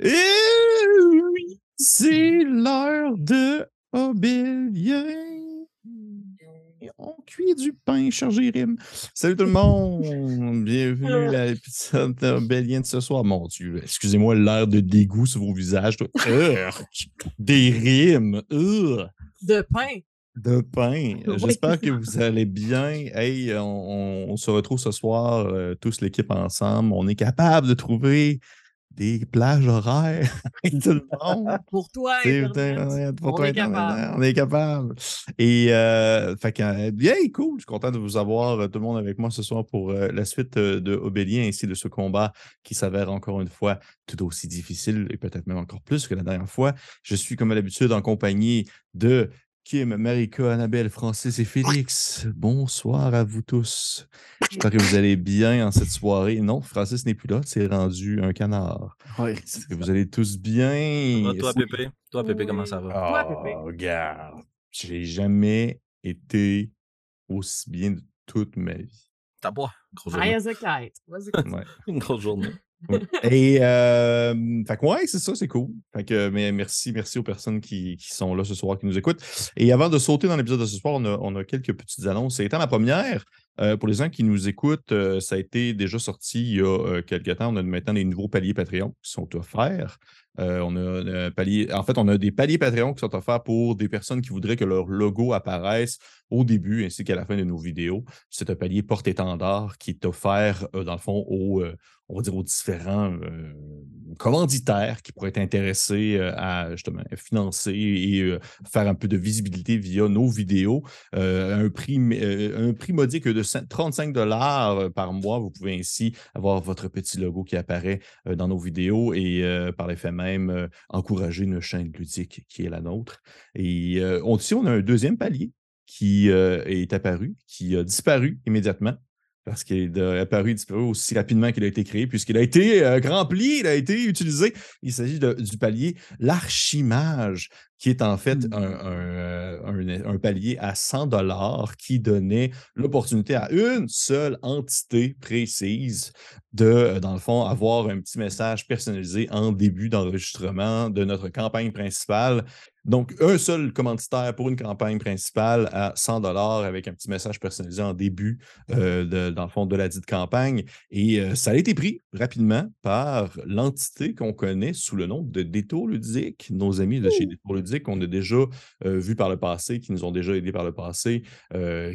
Et oui, c'est l'heure de Obélien. On cuit du pain, cher Jérim. Salut tout le monde. Bienvenue à l'épisode d'Obélien de ce soir. Mon Dieu, excusez-moi l'air de dégoût sur vos visages. Des rimes. De pain. De pain. J'espère que vous allez bien. Hey, on, se retrouve ce soir, euh, tous l'équipe ensemble. On est capable de trouver des plages horaires avec tout le monde. Pour toi, pour on, toi est capable. on est capable. Et euh, fait que, bien cool. Je suis content de vous avoir euh, tout le monde avec moi ce soir pour euh, la suite de Obélien ainsi de ce combat qui s'avère encore une fois tout aussi difficile et peut-être même encore plus que la dernière fois. Je suis comme à l'habitude en compagnie de Kim, Marika, Annabelle, Francis et Félix? Bonsoir à vous tous. J'espère que vous allez bien en cette soirée. Non, Francis n'est plus là, c'est rendu un canard. Oui. Que vous allez tous bien? toi, Pépé? Toi, Pépé, comment ça va? Oh, toi, regarde, j'ai jamais été aussi bien de toute ma vie. T'as pas? Grosse journée. as a kite. Ouais. Une grosse journée. Et euh, fait ouais, c'est ça, c'est cool. Fait que mais merci, merci aux personnes qui, qui, sont là ce soir, qui nous écoutent. Et avant de sauter dans l'épisode de ce soir, on a, on a quelques petites annonces. Étant la première, euh, pour les gens qui nous écoutent, euh, ça a été déjà sorti il y a euh, quelques temps. On a maintenant des nouveaux paliers Patreon qui sont offerts. on a un palier, en fait, on a des paliers Patreon qui sont offerts pour des personnes qui voudraient que leur logo apparaisse au début ainsi qu'à la fin de nos vidéos. C'est un palier porte-étendard qui est offert, dans le fond, aux, on va dire aux différents commanditaires qui pourraient être intéressés à justement financer et faire un peu de visibilité via nos vidéos. un, prix, un prix modique de 35 dollars par mois. Vous pouvez ainsi avoir votre petit logo qui apparaît dans nos vidéos et par l'effet même encourager une chaîne ludique qui est la nôtre. Et aussi, on a un deuxième palier qui est apparu, qui a disparu immédiatement parce qu'il est apparu disparu aussi rapidement qu'il a été créé, puisqu'il a été euh, rempli, il a été utilisé. Il s'agit du palier l'archimage, qui est en fait mmh. euh, un, palier à 100 dollars qui donnait l'opportunité à une seule entité précise de, euh, dans le fond, avoir un petit message personnalisé en début d'enregistrement de notre campagne principale donc, un seul commanditaire pour une campagne principale à 100 dollars avec un petit message personnalisé en début, euh, de, dans le fond, de la dite campagne. Et euh, ça a été pris rapidement par l'entité qu'on connaît sous le nom de Détour Ludique, nos amis de chez Détour Ludique qu'on a déjà euh, vu par le passé, qui nous ont déjà aidés par le passé,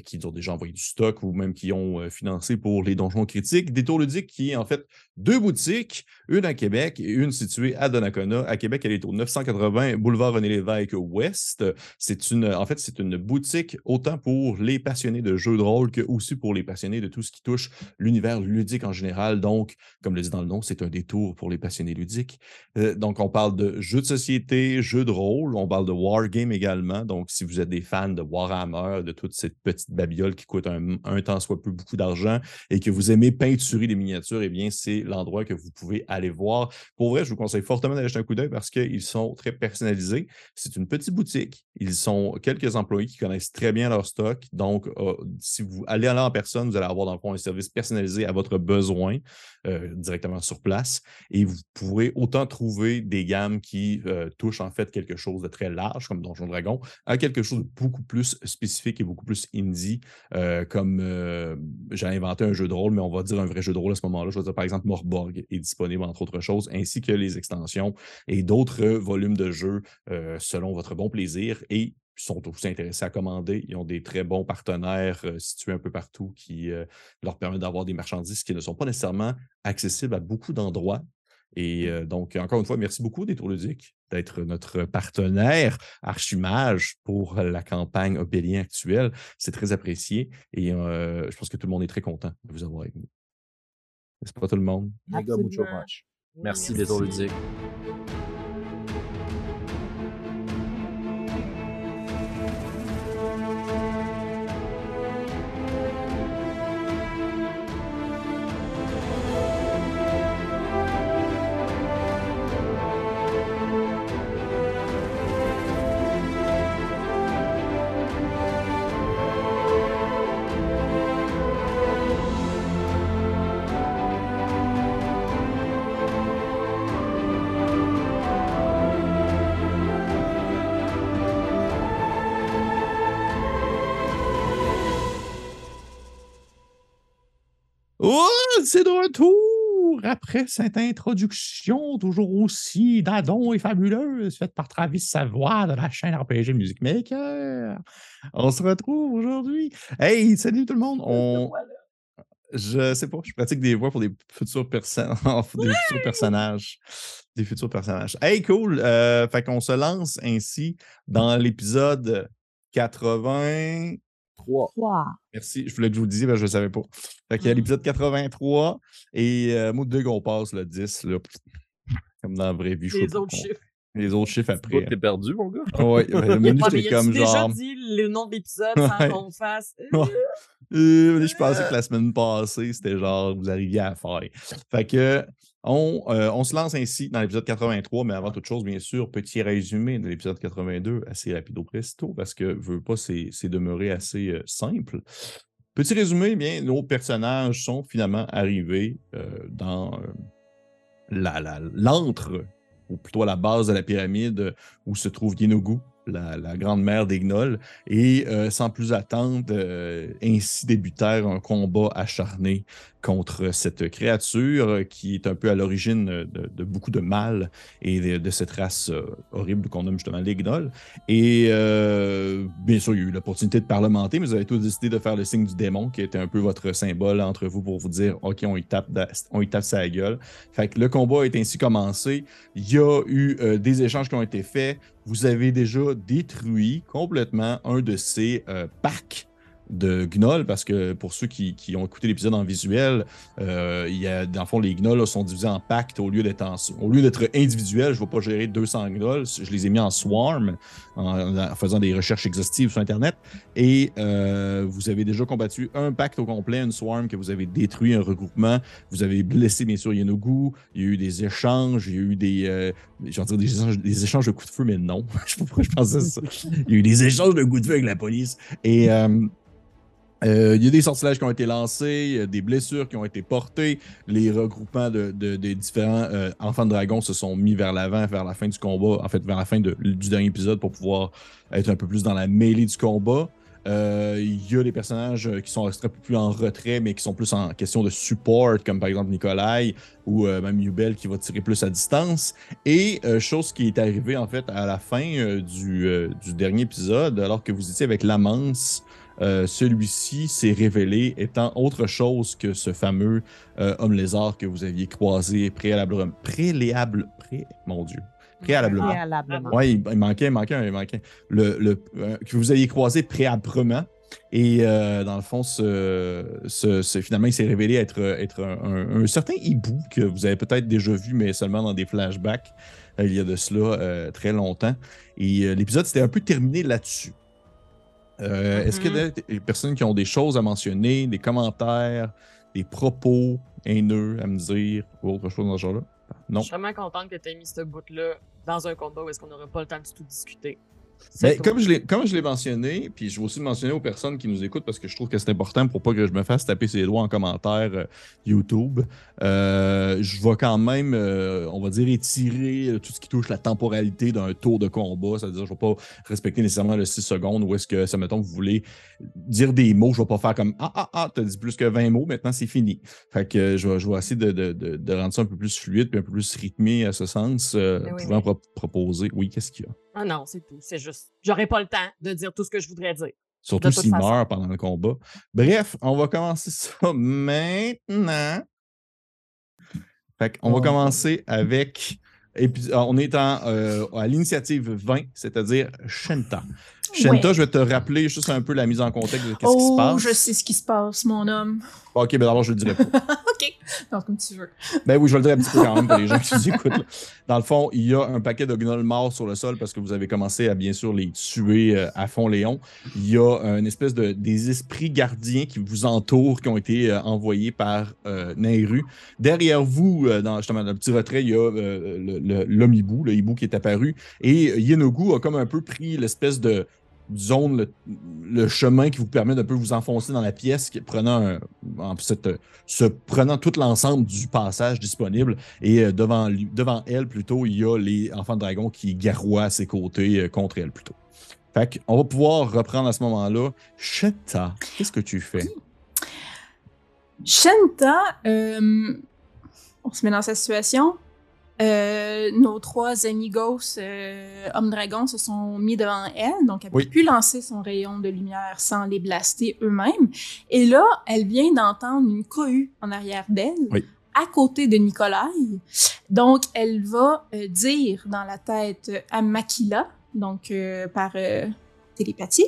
qui nous ont déjà envoyé du stock ou même qui ont financé pour les donjons critiques. Détour Ludique qui est en fait deux boutiques, une à Québec et une située à Donnacona. À Québec, elle est au 980 boulevard René Lévesque Ouest. C'est une, en fait, c'est une boutique autant pour les passionnés de jeux de rôle que aussi pour les passionnés de tout ce qui touche l'univers ludique en général. Donc, comme le dit dans le nom, c'est un détour pour les passionnés ludiques. Euh, donc, on parle de jeux de société, jeux de rôle, on parle de wargame également. Donc, si vous êtes des fans de Warhammer, de toute cette petite babiole qui coûte un, un temps soit peu beaucoup d'argent et que vous aimez peinturer des miniatures, eh bien, c'est l'endroit que vous pouvez aller voir. Pour vrai, je vous conseille fortement d'aller jeter un coup d'œil parce qu'ils sont très personnalisés. C'est une petite boutique. Ils sont quelques employés qui connaissent très bien leur stock. Donc, euh, si vous allez là en personne, vous allez avoir dans le fond un service personnalisé à votre besoin euh, directement sur place. Et vous pourrez autant trouver des gammes qui euh, touchent en fait quelque chose de très large, comme Donjon Dragon, à quelque chose de beaucoup plus spécifique et beaucoup plus indie, comme j'ai inventé un jeu de rôle, mais on va dire un vrai jeu de rôle à ce moment-là. Je vais dire par exemple Morborg est disponible, entre autres choses, ainsi que les extensions et d'autres volumes de jeux selon votre bon plaisir et sont aussi intéressés à commander. Ils ont des très bons partenaires euh, situés un peu partout qui euh, leur permettent d'avoir des marchandises qui ne sont pas nécessairement accessibles à beaucoup d'endroits. Et mmh. donc, encore une fois, merci beaucoup, Détour Ludique, d'être notre partenaire Archimage pour la campagne Obélien actuelle. C'est très apprécié et je pense que tout le monde est très content de vous avoir avec nous. C'est pas tout le monde? Merci, des Ludique. C'est de retour après cette introduction toujours aussi d'adon et fabuleuse faite par Travis Savoie de la chaîne RPG Music Maker. On se retrouve aujourd'hui. Hey, salut tout le monde. On... Je sais pas, je pratique des voix pour des futurs, personnes, des futurs personnages. Des futurs personnages. Hey, cool. Euh, fait qu'on se lance ainsi dans l'épisode 80. 3. Merci. Je voulais que je vous le disiez, mais je ne savais pas. Fait qu'il y a mmh. l'épisode 83 et euh, moi, deux qu'on passe le 10, là, comme dans la vraie vie. Les autres chiffres. Les autres chiffres après. T'es perdu, mon gars? Oui, le menu, c'était comme genre. déjà dit le nom de l'épisode sans qu'on fasse. Euh, je pensais que la semaine passée, c'était genre, vous arriviez à faire. Fait que, on, euh, on, se lance ainsi dans l'épisode 83, mais avant toute chose, bien sûr, petit résumé de l'épisode 82, assez rapido presto, parce que veux pas, c'est demeuré assez euh, simple. Petit résumé, bien, nos personnages sont finalement arrivés euh, dans l'antre, ou plutôt la base de la pyramide où se trouve Yenogu, la, grande mère des gnolls, et euh, sans plus attendre, euh, ainsi débutèrent un combat acharné contre cette créature qui est un peu à l'origine de, beaucoup de mal et de, cette race euh, horrible qu'on nomme justement les gnolls. Et bien sûr, il y a eu l'opportunité de parlementer, mais vous avez tous décidé de faire le signe du démon, qui était un peu votre symbole entre vous pour vous dire OK, on y tape, on y tape sa gueule. Fait le combat est ainsi commencé. Il y a eu des échanges qui ont été faits vous avez déjà détruit complètement un de ces euh, de gnolls, parce que pour ceux qui, ont écouté l'épisode en visuel, euh, il y a, dans le fond, les gnolls sont divisés en packs au lieu d'être au individuels. Je ne vais pas gérer 200 gnolls, je les ai mis en swarm en, faisant des recherches exhaustives sur Internet. Et euh, vous avez déjà combattu un pacte au complet, une swarm que vous avez détruit, un regroupement. Vous avez blessé, bien sûr, Yenogu. Il y a eu des échanges, il y a eu des, euh, dire des, échanges, des échanges de coups de feu, mais non. je sais pas pourquoi je pensais ça. Il y a eu des échanges de coups de feu avec la police. Et. Euh, euh, il y a des sortilèges qui ont été lancés, des blessures qui ont été portées. Les regroupements de, des différents euh, enfants de dragon se sont mis vers l'avant, vers la fin du combat, en fait, vers la fin du dernier épisode pour pouvoir être un peu plus dans la mêlée du combat. Euh, il y a des personnages qui sont peu plus en retrait, mais qui sont plus en question de support, comme par exemple Nikolai ou même Yubel qui va tirer plus à distance. Et chose qui est arrivée en fait à la fin du, du, dernier épisode, alors que vous étiez avec l'amance euh, celui-ci s'est révélé étant autre chose que ce fameux euh, homme lézard que vous aviez croisé préalablement. Préléable, pré, mon Dieu. Préalablement. préalablement. Oui, il, manquait, il manquait, il manquait. Le, le euh, que vous aviez croisé préalablement. Et dans le fond, ce, ce, finalement, il s'est révélé être, être un, certain hibou que vous avez peut-être déjà vu, mais seulement dans des flashbacks il y a de cela très longtemps. Et l'épisode s'était un peu terminé là-dessus. Euh, est-ce qu'il y a des personnes qui ont des choses à mentionner, des commentaires, des propos haineux à me dire ou autre chose dans ce genre-là? Non. Je suis vraiment contente que tu aies mis ce bout-là dans un combat où est-ce qu'on n'aurait pas le temps de tout discuter. Ben, comme, je l'ai, comme je l'ai mentionné, puis je vais aussi le mentionner aux personnes qui nous écoutent parce que je trouve que c'est important pour pas que je me fasse taper ses doigts en commentaire euh, YouTube. Euh, je vais quand même, euh, on va dire, étirer tout ce qui touche la temporalité d'un tour de combat. C'est-à-dire, je vais pas respecter nécessairement le 6 secondes ou est-ce que, ça mettons, vous voulez dire des mots, je vais pas faire comme Ah, ah, ah, t'as dit plus que 20 mots, maintenant c'est fini. Fait que je vais, je vais essayer de, de, de, rendre ça un peu plus fluide puis un peu plus rythmé à ce sens, ben pouvant proposer. Oui, qu'est-ce qu'il y a? Ah non, c'est tout. C'est juste, j'aurais pas le temps de dire tout ce que je voudrais dire. Surtout s'il meurt pendant le combat. Bref, on va commencer ça maintenant. Fait on va commencer avec. On est en, euh, à l'initiative 20, c'est-à-dire Shenta. Shenta, je vais te rappeler juste un peu la mise en contexte de ce qui se oh, passe. je sais ce qui se passe, mon homme. Ok, ben d'abord, je le dirai pas. ok, non, comme tu veux. Ben oui, je vais le dire un petit peu quand même pour les gens qui nous écoutent. Dans le fond, il y a un paquet de gnolls morts sur le sol parce que vous avez commencé à bien sûr les tuer euh, à fond Léon. Il y a une espèce de des esprits gardiens qui vous entourent, qui ont été euh, envoyés par euh. Derrière vous, euh, dans justement le petit retrait, il y a l'homme hibou, le hibou qui est apparu. Et Yenogu a comme un peu pris l'espèce de zone, le, chemin qui vous permet d'un peu vous enfoncer dans la pièce, prenant, en ce, prenant tout l'ensemble du passage disponible. Et euh, devant, elle, plutôt, il y a les enfants de dragon qui garroient à ses côtés euh, contre elle, plutôt. Fait qu'on va pouvoir reprendre à ce moment-là. Cheta, qu'est-ce que tu fais? Shenta, euh, on se met dans sa situation. Euh, nos trois amigos euh, hommes dragons se sont mis devant elle, donc elle Oui. peut plus lancer son rayon de lumière sans les blaster eux-mêmes. Et là, elle vient d'entendre une cohue en arrière d'elle, Oui. à côté de Nikolai. Donc, elle va euh, dire dans la tête à Makila, donc euh, par télépathie,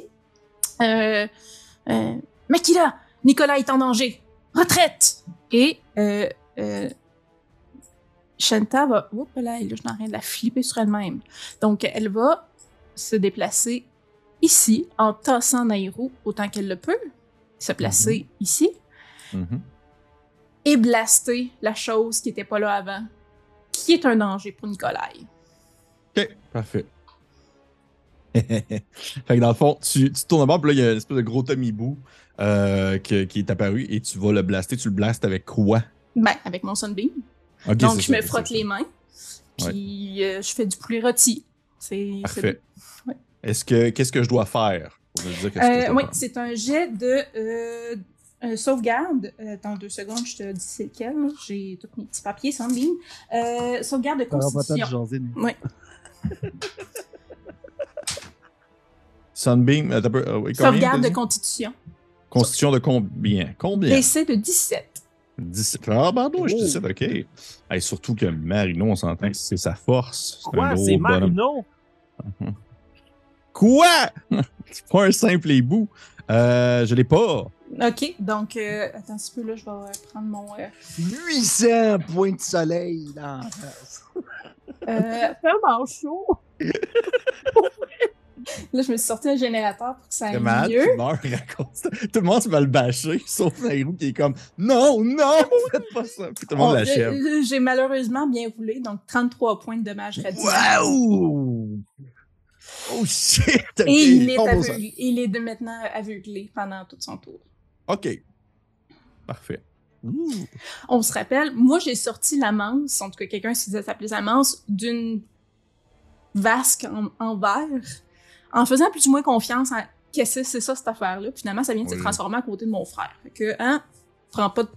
Makila, Nicolas est en danger. Retraite! Et euh, euh, Shanta va. Oups là, je suis en train de la flipper sur elle-même. Donc, elle va se déplacer ici en tassant Nairo autant qu'elle le peut. Se placer ici Mhm. et blaster la chose qui n'était pas là avant, qui est un danger pour Nikolai. OK, parfait. fait que dans le fond, tu, tu tournes bord, puis là, il y a une espèce de gros Tomibou euh, qui, qui est apparu et tu vas le blaster. Tu le blastes avec quoi? Ben, avec mon Sunbeam. Donc, je ça, me frotte les mains, puis euh, je fais du poulet rôti. C'est Parfait. Ouais. Est-ce que qu'est-ce que je dois faire pour me dire qu'est-ce que je Euh, dois oui, c'est un jet de euh, euh, sauvegarde. Euh, attends deux secondes, je te dis c'est lequel. J'ai tous mes petits papiers sans ligne. Euh, sauvegarde de constitution. Oui. Sunbeam, euh, oui, combien, Sauvegarde de constitution. Constitution de combien? Combien? DC de 17. 17. Ah, pardon, je Oh. 17, ok. Hey, surtout que Marino, on s'entend que c'est sa force. C'est Quoi? C'est bonhomme. Marino? Quoi? c'est pas un simple hibou. Euh, je l'ai pas. OK, donc, euh, attends un petit peu, là, je vais euh, prendre mon... Euh, 800 points de soleil dans la face. euh, Tellement chaud! là, je me suis sorti un générateur pour que ça aille mieux. tu meurs. Tout le monde se va le bâcher, sauf Nairou qui est comme Non, non, faites pas ça. Puis tout le monde On- l'achève. euh, J'ai malheureusement bien roulé, donc 33 points de dommages réduits. Waouh! Oh shit! Et il est, sol. aveuglé, il est de maintenant aveuglé pendant tout son tour. Ok. Parfait. Ouh. On se rappelle, moi j'ai sorti la manse, en tout cas quelqu'un se disait s'appeler sa manse, d'une vasque en, en verre, en faisant plus ou moins confiance à qu'est-ce que c'est ça cette affaire-là. Finalement, ça vient de se transformer à côté de mon frère. Fait que, hein, on prend pas de...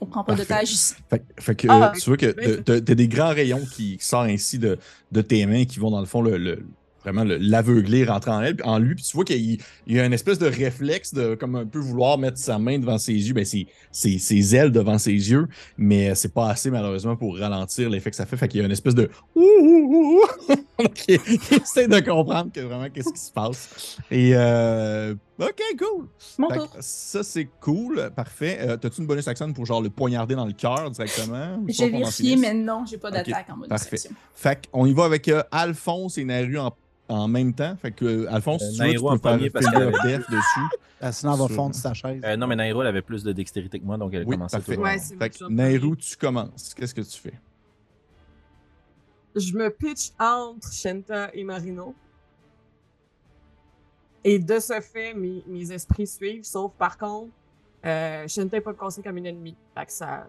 On prend pas d'otage ici. Fait, fait que Ah, euh, tu vois que ben, t'as- des grands rayons qui sortent ainsi de, de tes mains qui vont dans le fond le, le- vraiment le- l'aveugler, rentrer en elle, en lui. Puis tu vois qu'il y a- il y a une espèce de réflexe de comme un peu vouloir mettre sa main devant ses yeux, ben ses, ses, ses ailes devant ses yeux, mais c'est pas assez malheureusement pour ralentir l'effet que ça fait. Fait qu'il y a une espèce de ouh, ouh, ouh. Donc, il, il essaie de comprendre que vraiment qu'est-ce qui se passe. Et euh, ok, cool. Mon tour. ça, c'est cool. Parfait. Euh, T'as-tu une bonus action pour genre le poignarder dans le cœur directement? J'ai vérifié, mais non, j'ai pas d'attaque en mode parfait. section. Fait qu'on y va avec euh, Alphonse et Naru en, en même temps. Fait que euh, Alphonse, Euh, si tu veux, tu peux en faire premier parce Death dessus. Ah, sinon, elle va fondre sa chaise. Euh, non, mais Nairo, elle avait plus de dextérité que moi, donc elle a Oui, commencé parfait. tout Ouais, c'est Fait que tu commences. Qu'est-ce que tu fais? Je me pitch entre Shenta et Marino. Et de ce fait, mes, mes esprits suivent, sauf par contre, euh, Shenta n'est pas considérée comme une ennemie. Fait que ça,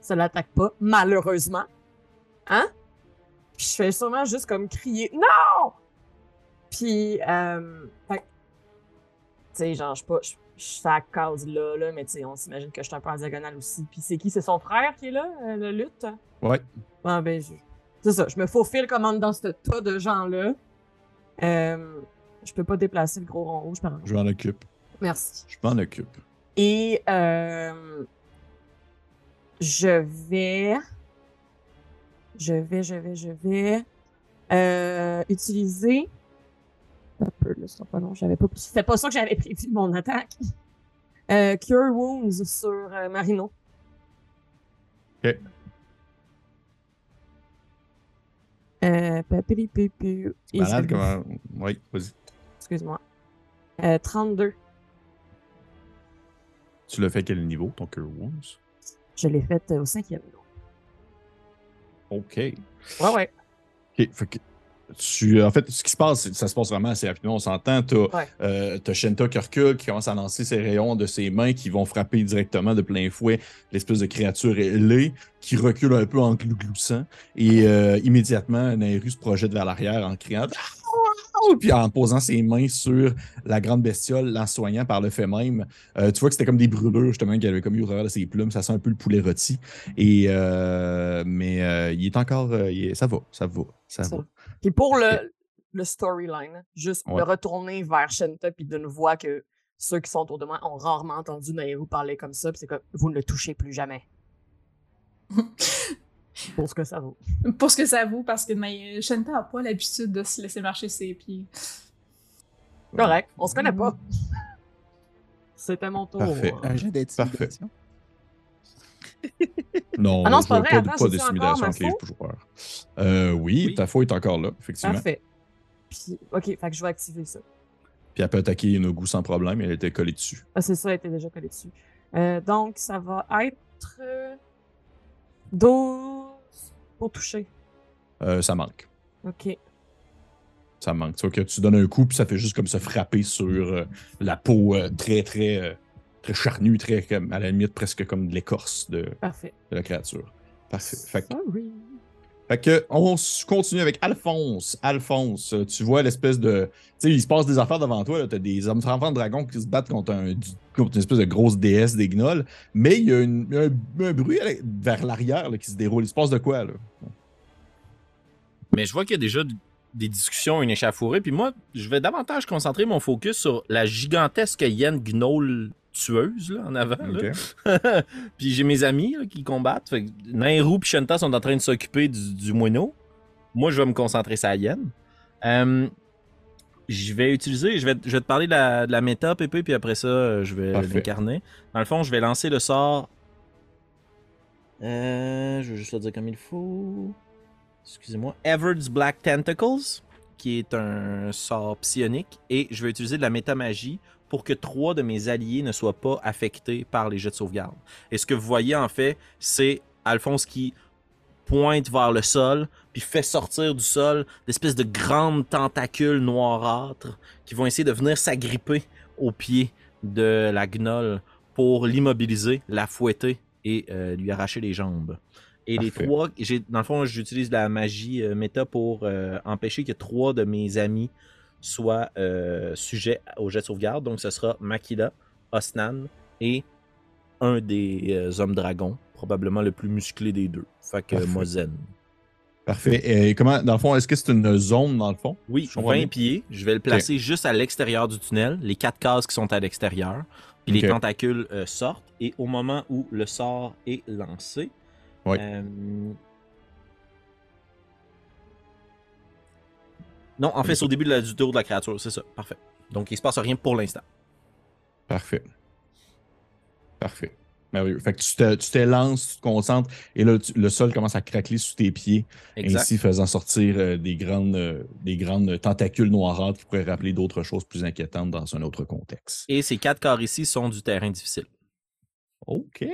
ça l'attaque pas, malheureusement. Hein? Puis je fais sûrement juste comme crier Non! Puis, euh, fait tu sais, genre, je suis pas, je suis à la case là, là, mais tu sais, on s'imagine que je suis un peu en diagonale aussi. Puis c'est qui? C'est son frère qui est là, euh, le lutte? Ouais. Ah ben, je- c'est ça. Je me faufile comme dans ce tas de gens-là. Euh, je peux pas déplacer le gros rond rouge, par exemple. Je m'en occupe. Merci. Je m'en occupe. Et euh, je vais, je vais, je vais, je vais euh, utiliser. Un peu, là, c'est pas long. J'avais pas. C'était pas ça que j'avais prévu de mon attaque. Cure Wounds sur Marino. Ok. Euh. Et Malade comment? Oui, vas-y. Excuse-moi. Euh, 32. Tu l'as fait à quel niveau, ton Cure Wounds? Je l'ai faite euh, au cinquième. OK. Ouais, ouais. OK. Fait que tu, en fait, ce qui se passe, ça se passe vraiment assez rapidement. On s'entend. Tu Ouais. as, Shenta qui recule, qui commence à lancer ses rayons de ses mains qui vont frapper directement de plein fouet l'espèce de créature ailée qui recule un peu en gloussant. Et euh, immédiatement, Nairu se projette vers l'arrière en criant Puis en posant ses mains sur la grande bestiole, l'en soignant par le fait même, euh, tu vois que c'était comme des brûlures, justement, qu'il avait comme eu au travers de ses plumes. Ça sent un peu le poulet rôti. Et, euh, mais euh, il est encore. euh, il est- ça va, ça va, ça Ça. va. Puis pour le, le storyline, juste Ouais. de retourner vers Shenta puis d'une voix que ceux qui sont autour de moi ont rarement entendu Nairou parler comme ça, puis c'est comme vous ne le touchez plus jamais. pour ce que ça vaut. Pour ce que ça vaut, parce que mais, Shanta a pas l'habitude de se laisser marcher ses pieds. Correct, on se connaît pas. C'était mon tour. Parfait. Un jeu d'intimidation. Non, Ah non, c'est pas vrai, pas, attends, pas j'ai-tu d'intimidation encore ma avec les faux? joueurs. Euh, oui, Oui. ta faux est encore là, effectivement. Parfait. Puis, ok, fait que je vais activer ça. Puis elle peut attaquer Inogu sans problème, elle était collée dessus. Ah, c'est ça, elle était déjà collée dessus. Euh, donc, ça va être euh, 12 pour toucher. Euh, ça manque. Ok. Ça manque. Tu vois que tu donnes un coup, puis ça fait juste comme se frapper sur euh, la peau euh, très, très, euh, très charnue, très, à la limite, presque comme de l'écorce de, la créature. Parfait. Fait que, Sorry. Fait que on continue avec Alphonse. Alphonse, tu vois l'espèce de. Tu sais, il se passe des affaires devant toi. Tu as des enfants de dragons qui se battent contre, une espèce de grosse déesse des gnolls. Mais il y a un, bruit vers l'arrière qui se déroule. Il se passe de quoi, là? Mais je vois qu'il y a déjà des discussions, une échafourée. Puis moi, je vais davantage concentrer mon focus sur la gigantesque hyène gnoll tueuse là, en avant. là. Puis j'ai mes amis là, qui combattent. Fait que Nairou et Shanta sont en train de s'occuper du, du moineau. Moi, je vais me concentrer sur la hyène. Euh, je vais utiliser, je vais, je vais te parler de la, de la méta, Pépé, puis après ça, euh, je vais l'incarner. Dans le fond, je vais lancer le sort. Euh, je vais juste le dire comme il faut. Excusez-moi. Everard's Black Tentacles, qui est un sort psionique. Et je vais utiliser de la métamagie pour que trois de mes alliés ne soient pas affectés par les jets de sauvegarde. Et ce que vous voyez en fait, c'est Alphonse qui pointe vers le sol, puis fait sortir du sol d'espèces de grandes tentacules noirâtres qui vont essayer de venir s'agripper au pied de la gnolle pour l'immobiliser, la fouetter et euh, lui arracher les jambes. Et les trois, j'ai, dans le fond, j'utilise la magie euh, méta pour euh, empêcher que trois de mes amis soient euh, sujets au jet de sauvegarde. Donc, ce sera Makila, Osnan et un des euh, hommes dragons, probablement le plus musclé des deux. Fait que Parfait. Mozen. Parfait. Et comment, dans le fond, est-ce que c'est une zone, dans le fond? Oui, Je comprends 20 bien. pieds. Je vais le placer juste à l'extérieur du tunnel, les quatre cases qui sont à l'extérieur. Puis les tentacules euh, sortent. Et au moment où le sort est lancé, Oui. Non, en fait, c'est au début de la- du tour de la créature, c'est ça. Parfait. Donc, il se passe rien pour l'instant. Parfait. Parfait. Merveilleux. Fait que tu te, tu t'élances, tu te concentres, et là, tu- le sol commence à craquer sous tes pieds, Exact. ainsi faisant sortir euh, des, grandes, euh, des grandes tentacules noirâtres qui pourraient rappeler d'autres choses plus inquiétantes dans un autre contexte. Et ces quatre corps ici sont du terrain difficile. OK.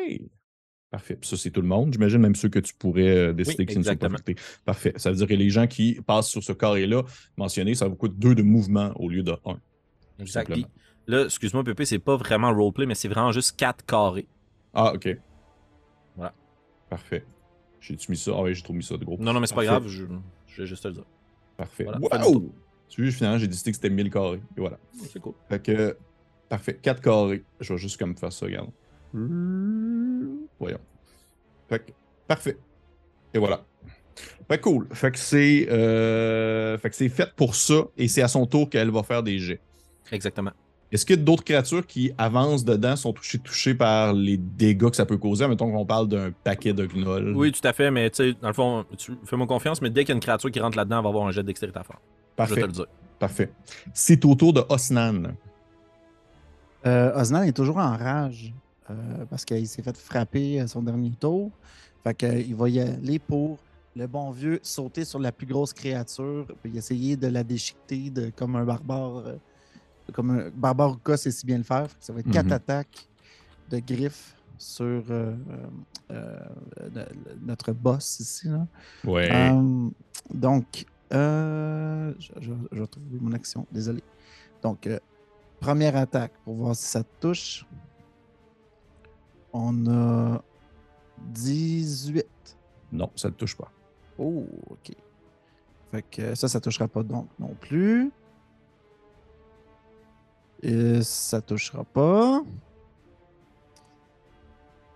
Parfait. Puis ça, c'est tout le monde. J'imagine même ceux que tu pourrais euh, décider Oui, qui ne sont pas exactement. affectés. Parfait. Ça veut dire que les gens qui passent sur ce carré-là, mentionné, ça vous coûte deux de mouvement au lieu de un. Exact. là, excuse-moi, Pépé, c'est pas vraiment roleplay, mais c'est vraiment juste quatre carrés. Ah, OK. Voilà. Parfait. J'ai-tu mis ça? Ah oui, j'ai trop mis ça de gros. Non, non, mais c'est pas grave, je, je vais juste te le dire. Parfait. Voilà, Wow! Tu vois, finalement, j'ai décidé que c'était 1000 carrés. Et voilà. C'est cool. Fait que, parfait. 4 carrés. Je vais juste comme faire ça, regarde. Voyons. Fait que, parfait. Et voilà. Fait que cool. Fait que c'est euh, fait que c'est fait pour ça et c'est à son tour qu'elle va faire des jets. Exactement. Est-ce qu'il y a d'autres créatures qui avancent dedans, sont touchées, touchées par les dégâts que ça peut causer? Mettons qu'on parle d'un paquet de gnolls. Oui, tout à fait, mais tu sais, dans le fond, tu fais-moi confiance, mais dès qu'il y a une créature qui rentre là-dedans, elle va avoir un jet de dextérité à faire. Je vais Parfait. te le dire. Parfait. C'est au tour de Osnan. Euh, Osnan est toujours en rage parce qu'il s'est fait frapper à son dernier tour. Fait qu'il va y aller pour le bon vieux sauter sur la plus grosse créature puis essayer de la déchiqueter de, comme un barbare. euh, comme un barbare sait si bien le faire. Ça va être quatre Mhm. attaques de griffes sur euh, euh, euh, notre boss ici. Là. Ouais. Euh, donc, euh, je, je- je vais trouver mon action, désolé. Donc, euh, première attaque pour voir si ça touche. On a 18. Non, ça ne touche pas. Oh, ok. Fait que ça, ça touchera pas donc non plus. Et ça touchera pas.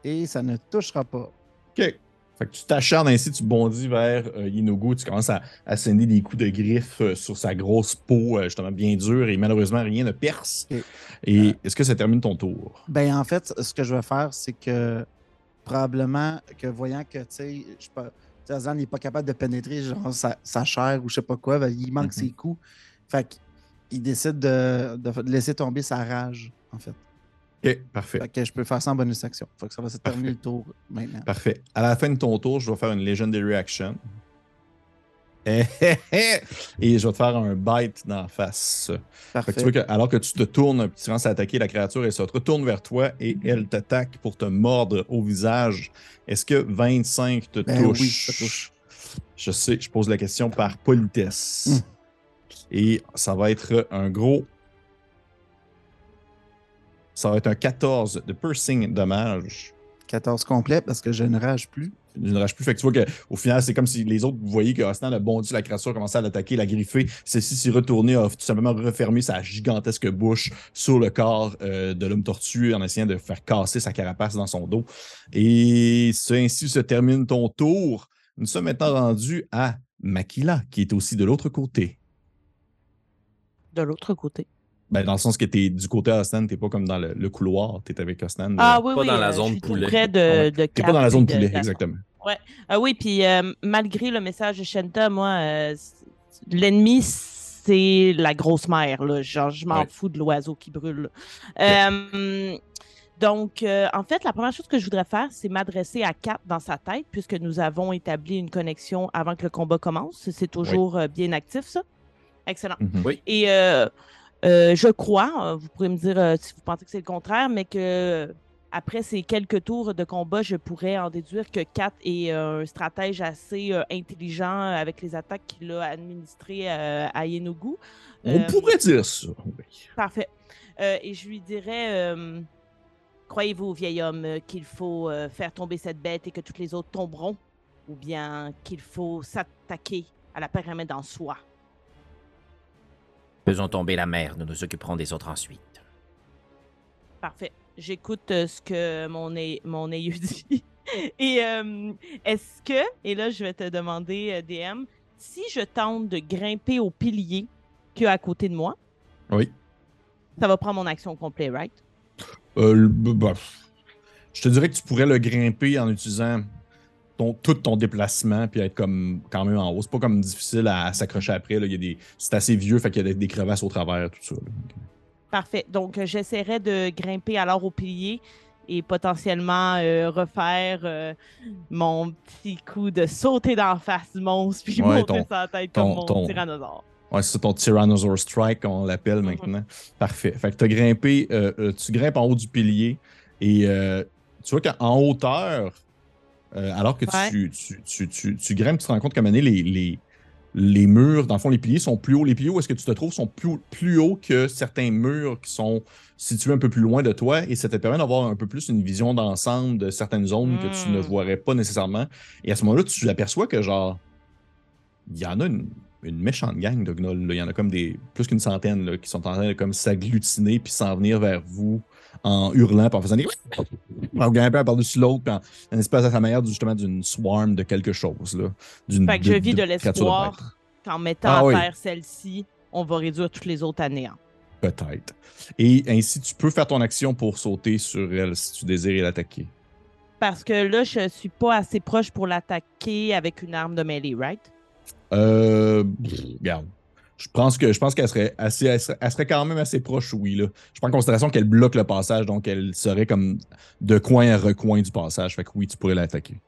Et ça ne touchera pas. OK. Fait que tu t'acharnes ainsi, tu bondis vers euh, Inogu, tu commences à, à des coups de griffes euh, sur sa grosse peau, euh, justement bien dure, et malheureusement, rien ne perce. Et est-ce que ça termine ton tour? Ben, en fait, ce que je vais faire, c'est que probablement que voyant que, tu sais, je sais, Azan n'est pas capable de pénétrer genre, sa, sa chair ou je sais pas quoi, ben, il manque Mhm. ses coups. Fait qu'il décide de, de- de laisser tomber sa rage, en fait. OK, parfait. Fait que je peux faire ça en bonus action. Fait que ça va se terminer le tour maintenant. Parfait. À la fin de ton tour, je vais faire une Legendary Action. Et je vais te faire un bite dans la face. Fait que Parfait. tu vois que, alors que tu te tournes, tu commences à attaquer la créature, elle se retourne vers toi et elle t'attaque pour te mordre au visage. Est-ce que 25 te Ben touche? oui, ça touche. Je sais, je pose la question par politesse. Hmm. Et ça va être un gros. Ça va être un 14 de piercing dommage. 14 complet parce que je ne rage plus. Tu ne rage plus. Fait que tu vois qu'au final, c'est comme si les autres, vous voyez que Osnan a bondi, la créature a commencé à l'attaquer, la griffer. Celle-ci s'est retournée, a tout simplement refermé sa gigantesque bouche sur le corps euh, de l'homme tortue en essayant de faire casser sa carapace dans son dos. Et ce- ainsi se termine ton tour. Nous sommes maintenant rendus à Makila, qui est aussi de l'autre côté. De l'autre côté. Ben, dans le sens que tu es du côté Osnan, tu pas comme dans le, le couloir, tu es avec Osnan. Ah oui, pas oui. dans la euh, zone poulet. près de, Ouais. de Tu pas dans la Cap zone poulet, exactement. Ah oui, puis euh, malgré le message de Shenta, moi, euh, l'ennemi, c'est la grosse mère. Là. Genre, je m'en Ouais. fous de l'oiseau qui brûle. Euh, donc, euh, en fait, la première chose que je voudrais faire, c'est m'adresser à Kat dans sa tête, puisque nous avons établi une connexion avant que le combat commence. C'est toujours euh, bien actif, ça. Excellent. Mhm. Oui. Et euh, je crois, euh, vous pourrez me dire euh, si vous pensez que c'est le contraire, mais que après ces quelques tours de combat, je pourrais en déduire que Kat est un stratège assez intelligent avec les attaques qu'il a administrées à Yenugu. On pourrait dire ça. oui. Parfait. Et je lui dirais Croyez-vous, vieil homme, qu'il faut faire tomber cette bête et que toutes les autres tomberont? Ou bien qu'il faut s'attaquer à la pyramide en soi? Faisons tomber la mer, nous nous occuperons des autres ensuite. Parfait. J'écoute euh, ce que mon, é- mon aïeux dit. Et euh, est-ce que, et là je vais te demander, euh, DM, si je tente de grimper au pilier qui est à côté de moi, Oui. ça va prendre mon action complète, right? Euh, le- b- bah, je te dirais que tu pourrais le grimper en utilisant ton, tout ton déplacement puis être comme quand même en haut. C'est pas comme difficile à, s'accrocher après. là. Il y a des, c'est assez vieux, fait qu'il y a des, des crevasses au travers, tout ça. là. Parfait. Donc, euh, j'essaierai de grimper alors au pilier et potentiellement euh, refaire euh, mon petit coup de sauter d'en face du monstre puis Ouais, monter ton- sa tête ton- comme mon ton- tyrannosaure. Ouais, c'est ton Tyrannosaur Strike, on l'appelle Mhm. maintenant. Parfait. Fait que tu as grimpé, euh, tu grimpes en haut du pilier et tu vois qu'en hauteur, euh, alors que Ouais. tu, tu, tu, tu, tu grimpes, tu te rends compte qu'à un moment donné, les, les, les murs, dans le fond, les piliers sont plus hauts. Les piliers où est-ce que tu te trouves sont plus, plus hauts que certains murs qui sont situés un peu plus loin de toi et ça te permet d'avoir un peu plus une vision d'ensemble de certaines zones que tu ne Mm. voirais pas nécessairement. Et à ce moment-là, tu aperçois que genre, il y en a une, une méchante gang de gnolls. Il y en a comme des plus qu'une centaine là, qui sont en train de comme s'agglutiner puis s'en venir vers vous en hurlant puis en faisant des en grimpant par-dessus l'autre puis en, en espèce à sa manière justement d'une swarm de quelque chose là d'une Fait que je vis de l'espoir qu'en mettant Ah à oui. terre celle-ci, on va réduire toutes les autres à néant. peut-être et ainsi tu peux faire ton action pour sauter sur elle si tu désires l'attaquer Parce que là, je suis pas assez proche pour l'attaquer avec une arme de mêlée, right? Euh, pff, regarde. Je pense que je pense qu'elle serait assez, elle serait, elle serait quand même assez proche, oui. Là. Je prends en considération qu'elle bloque le passage, donc elle serait comme de coin à recoin du passage. Fait que oui, tu pourrais l'attaquer.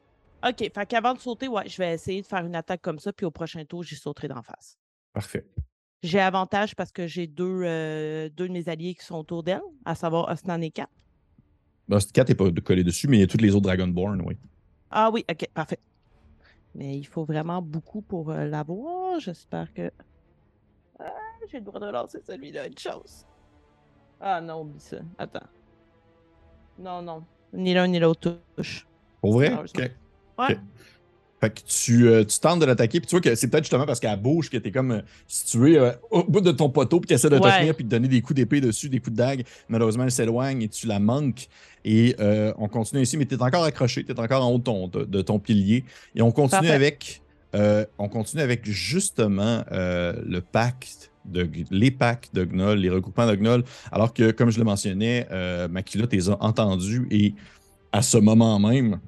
OK, fait qu'avant de sauter, ouais, je vais essayer de faire une attaque comme ça, puis au prochain tour, j'y sauterai d'en face. Parfait. J'ai avantage parce que j'ai deux, euh, deux de mes alliés qui sont autour d'elle, à savoir Osnan et Kat. Bah, cette 4 n'est pas de collé dessus, mais il y a toutes les autres Dragonborn, oui. Ah oui, OK, parfait. Mais il faut vraiment beaucoup pour euh, l'avoir. J'espère que. Ah, j'ai le droit de lancer celui-là, une chose. Ah non, oublie ça. Attends. Non, non. Ni l'un ni l'autre touche. Pour vrai? Ok. Ouais. Fait que tu, euh, tu tentes de l'attaquer, puis tu vois que c'est peut-être justement parce qu'elle bouge que t'es comme euh, situé euh, au bout de ton poteau, puis essaie de te Ouais. tenir, puis de donner des coups d'épée dessus, des coups de dague. Malheureusement, elle s'éloigne et tu la manques. Et euh, on continue ainsi, mais tu es encore accroché, tu es encore en haut de ton, de, de ton pilier. Et on continue Parfait. avec euh, on continue avec justement euh, le pacte de les packs de Gnoll, les regroupements de Gnoll, alors que, comme je le mentionnais, euh, Makila les a entendus et à ce moment même,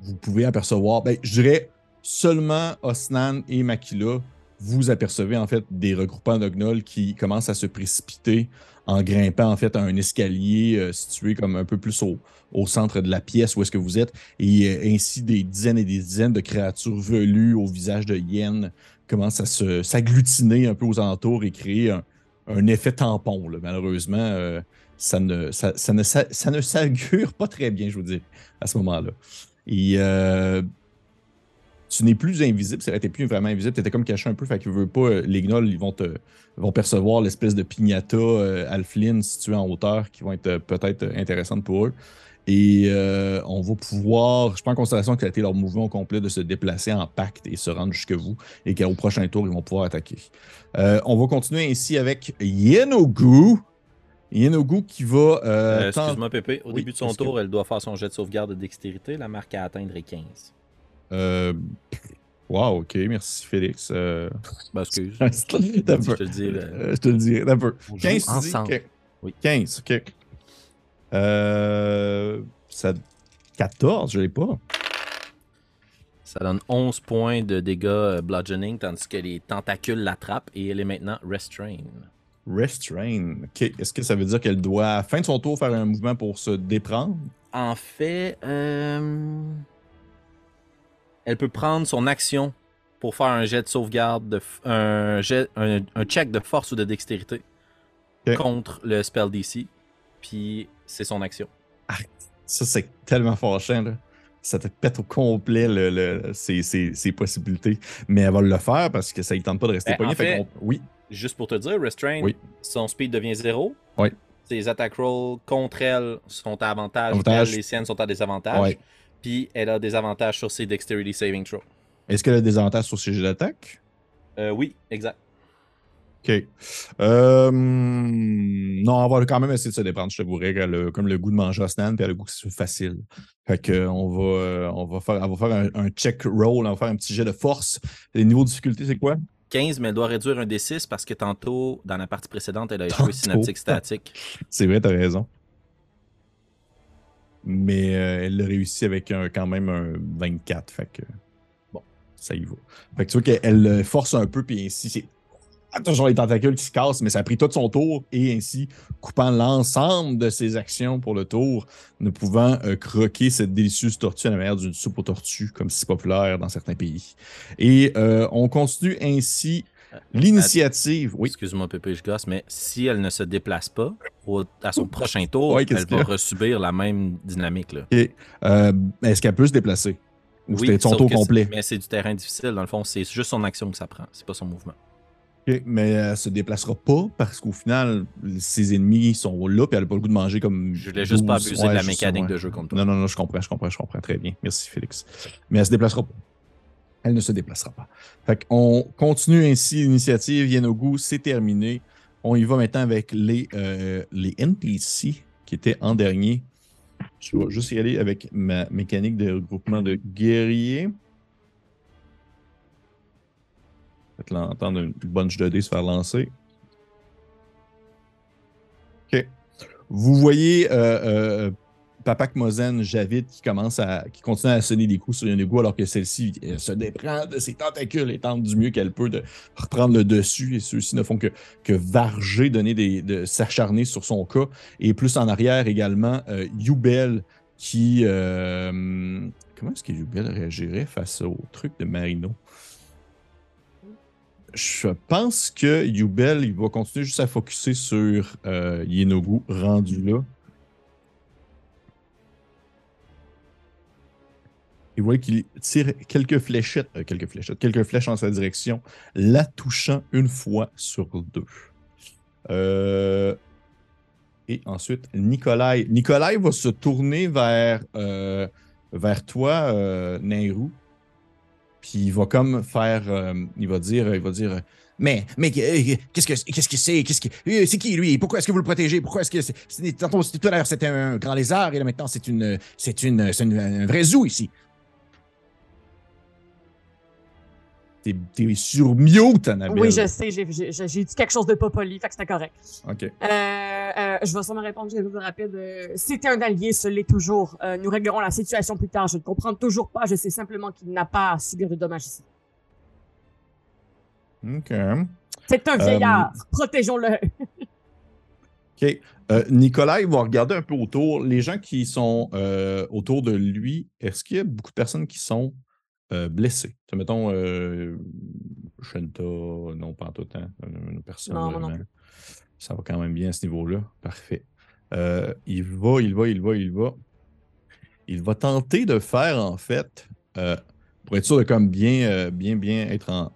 vous pouvez apercevoir, ben, je dirais seulement Osnan et Makila, vous apercevez en fait des regroupements de Gnoll qui commencent à se précipiter en grimpant en fait un escalier euh, situé comme un peu plus au, centre de la pièce où est-ce que vous êtes, et euh, ainsi des dizaines et des dizaines de créatures velues au visage de hyène commencent à s'agglutiner un peu aux alentours et créer un, effet tampon. Malheureusement, euh, ça ne, ça, s'augure pas très bien, je vous dis, à ce moment-là. Et tu n'es plus invisible, ça n'était plus vraiment invisible, tu étais comme caché un peu, fait que veux pas, euh, les gnolls, ils vont te vont percevoir l'espèce de pignata euh, alpheline située en hauteur qui vont être euh, peut-être euh, intéressantes pour eux. Et euh, on va pouvoir, je prends en considération que ça a été leur mouvement complet de se déplacer en pacte et se rendre jusque vous, et qu'au prochain tour, ils vont pouvoir attaquer. Euh, on va continuer ainsi avec Yenogu. Yenogu qui va. euh, Excuse-moi, Pépé. Au Oui, début de son que- tour, elle doit faire son jet de sauvegarde de dextérité. La marque à atteindre est 15. Euh, wow, ok, merci Félix. Euh, Ben, excuse. Je te le dis. là, Euh, je te le dirai, un peu. on joue 15, tu dis? ensemble. Oui. 15, ok. Euh, ça... 14, je l'ai pas. Ça donne 11 points de dégâts euh, bludgeoning, tandis que les tentacules l'attrapent et elle est maintenant restrain. Restrain. Ok. Est-ce que ça veut dire qu'elle doit, à la fin de son tour, faire un mouvement pour se déprendre? En fait, euh, elle peut prendre son action pour faire un jet de sauvegarde, de un, jet, un, un check de force ou de dextérité contre le spell DC. Puis c'est son action. Ça, c'est tellement fâchant, là. Ça te pète au complet le, le- ses, ses- ses possibilités. Mais elle va le faire parce que ça ne tente pas de rester Ben, pogné. en Fait oui. Juste pour te dire, Restrain, Oui. son speed devient zéro. Oui. Ses attack rolls contre elle sont à avantage. Avantage. Elle, les siennes sont à désavantage. Ouais. Puis elle a des avantages sur ses dexterity saving throws. Est-ce qu'elle a des avantages sur ses jets d'attaque? Euh, oui, exact. OK. Euh, non, on va quand même essayer de se déprendre. Je te qu'elle a comme le goût de manger à Stan, puis elle a le goût que c'est facile. Fait que on va, euh, on va faire, on va faire un, un check roll, on va faire un petit jet de force. Le niveau de difficulté, c'est quoi? 15, mais elle doit réduire un D6 parce que tantôt, dans la partie précédente, elle a échoué synaptique statique. C'est vrai, t'as raison. Mais euh, elle l'a réussi avec un, quand même un 24. Fait que bon, ça y va. Fait que tu vois qu'elle force un peu, puis ainsi, c'est toujours les tentacules qui se cassent, mais ça a pris tout son tour et ainsi coupant l'ensemble de ses actions pour le tour, ne pouvant euh, croquer cette délicieuse tortue à la manière d'une soupe aux tortues, comme c'est populaire dans certains pays. Et euh, on continue ainsi l'initiative. Oui. Excuse-moi, Pépé, je gosse, mais si elle ne se déplace pas au- à son prochain tour, Ouais, elle va resubir la même dynamique. Là. Euh, Est-ce qu'elle peut se déplacer? Ou Oui, son tour complet? Mais c'est du terrain difficile. Dans le fond, c'est juste son action que ça prend. C'est pas son mouvement. Mais elle se déplacera pas parce qu'au final, ses ennemis sont là puis elle n'a pas le goût de manger comme. Je voulais juste pas 12. abuser de la mécanique ouais. de jeu contre toi. Non, non, non, je comprends, je comprends, je comprends très bien. Merci, Félix. Mais elle se déplacera pas. Elle ne se déplacera pas. Fait qu'on continue ainsi l'initiative. Yenogu, c'est terminé. On y va maintenant avec les, euh, les NPC qui étaient en dernier. Je vais juste y aller avec ma mécanique de regroupement de guerriers. Peut-être l'entendre une bunch de dés se faire lancer. OK. Vous voyez euh, euh, Papa Mozen Javid qui commence à qui continue à sonner des coups sur égout alors que celle-ci euh, se déprend de ses tentacules et tente du mieux qu'elle peut de reprendre le dessus et ceux-ci ne font que, varger, donner des, de s'acharner sur son cas. Et plus en arrière également, euh, Yubel qui. euh, comment est-ce que Yubel réagirait face au truc de Marino? Je pense que Yubel, il va continuer juste à focuser sur euh, Yenogu rendu là. Et vous voyez qu'il tire quelques fléchettes, euh, quelques fléchettes, quelques flèches en sa direction, la touchant une fois sur deux. Euh, Et ensuite, Nikolai. Nikolai va se tourner vers, euh, vers toi, Nairou. Puis il va comme faire. il va dire. Il va dire. Mais, mais qu'est-ce que qu'est-ce que c'est? Qu'est-ce que c'est qui lui? Pourquoi est-ce que vous le protégez? Pourquoi est-ce que c'est. Tantôt, tout à l'heure, c'était un grand lézard et là maintenant c'est une. C'est une. C'est un vrai zoo ici. T'es t'es sur mute, Annabelle. Oui, je sais, j'ai- dit quelque chose de pas poli, fait que c'était correct. OK. Euh, euh, je vais sûrement répondre, j'ai rapide. C'était un allié, ce l'est toujours. Euh, nous réglerons la situation plus tard. Je ne comprends toujours pas. Je sais simplement qu'il n'a pas à subir de dommages ici. OK. C'est un vieillard. Protégeons-le. OK. Nicolas, il va regarder un peu autour. Les gens qui sont autour de lui, est-ce qu'il y a beaucoup de personnes qui sont euh, sais, mettons, euh, Shenta, non, pas en tout temps. Personne. Non, non vraiment. Ça va quand même bien à ce niveau-là. Parfait. Euh, il va, il va, il va, il va. Il va tenter de faire, en fait, euh, pour être sûr de comme bien, euh, bien, bien être en.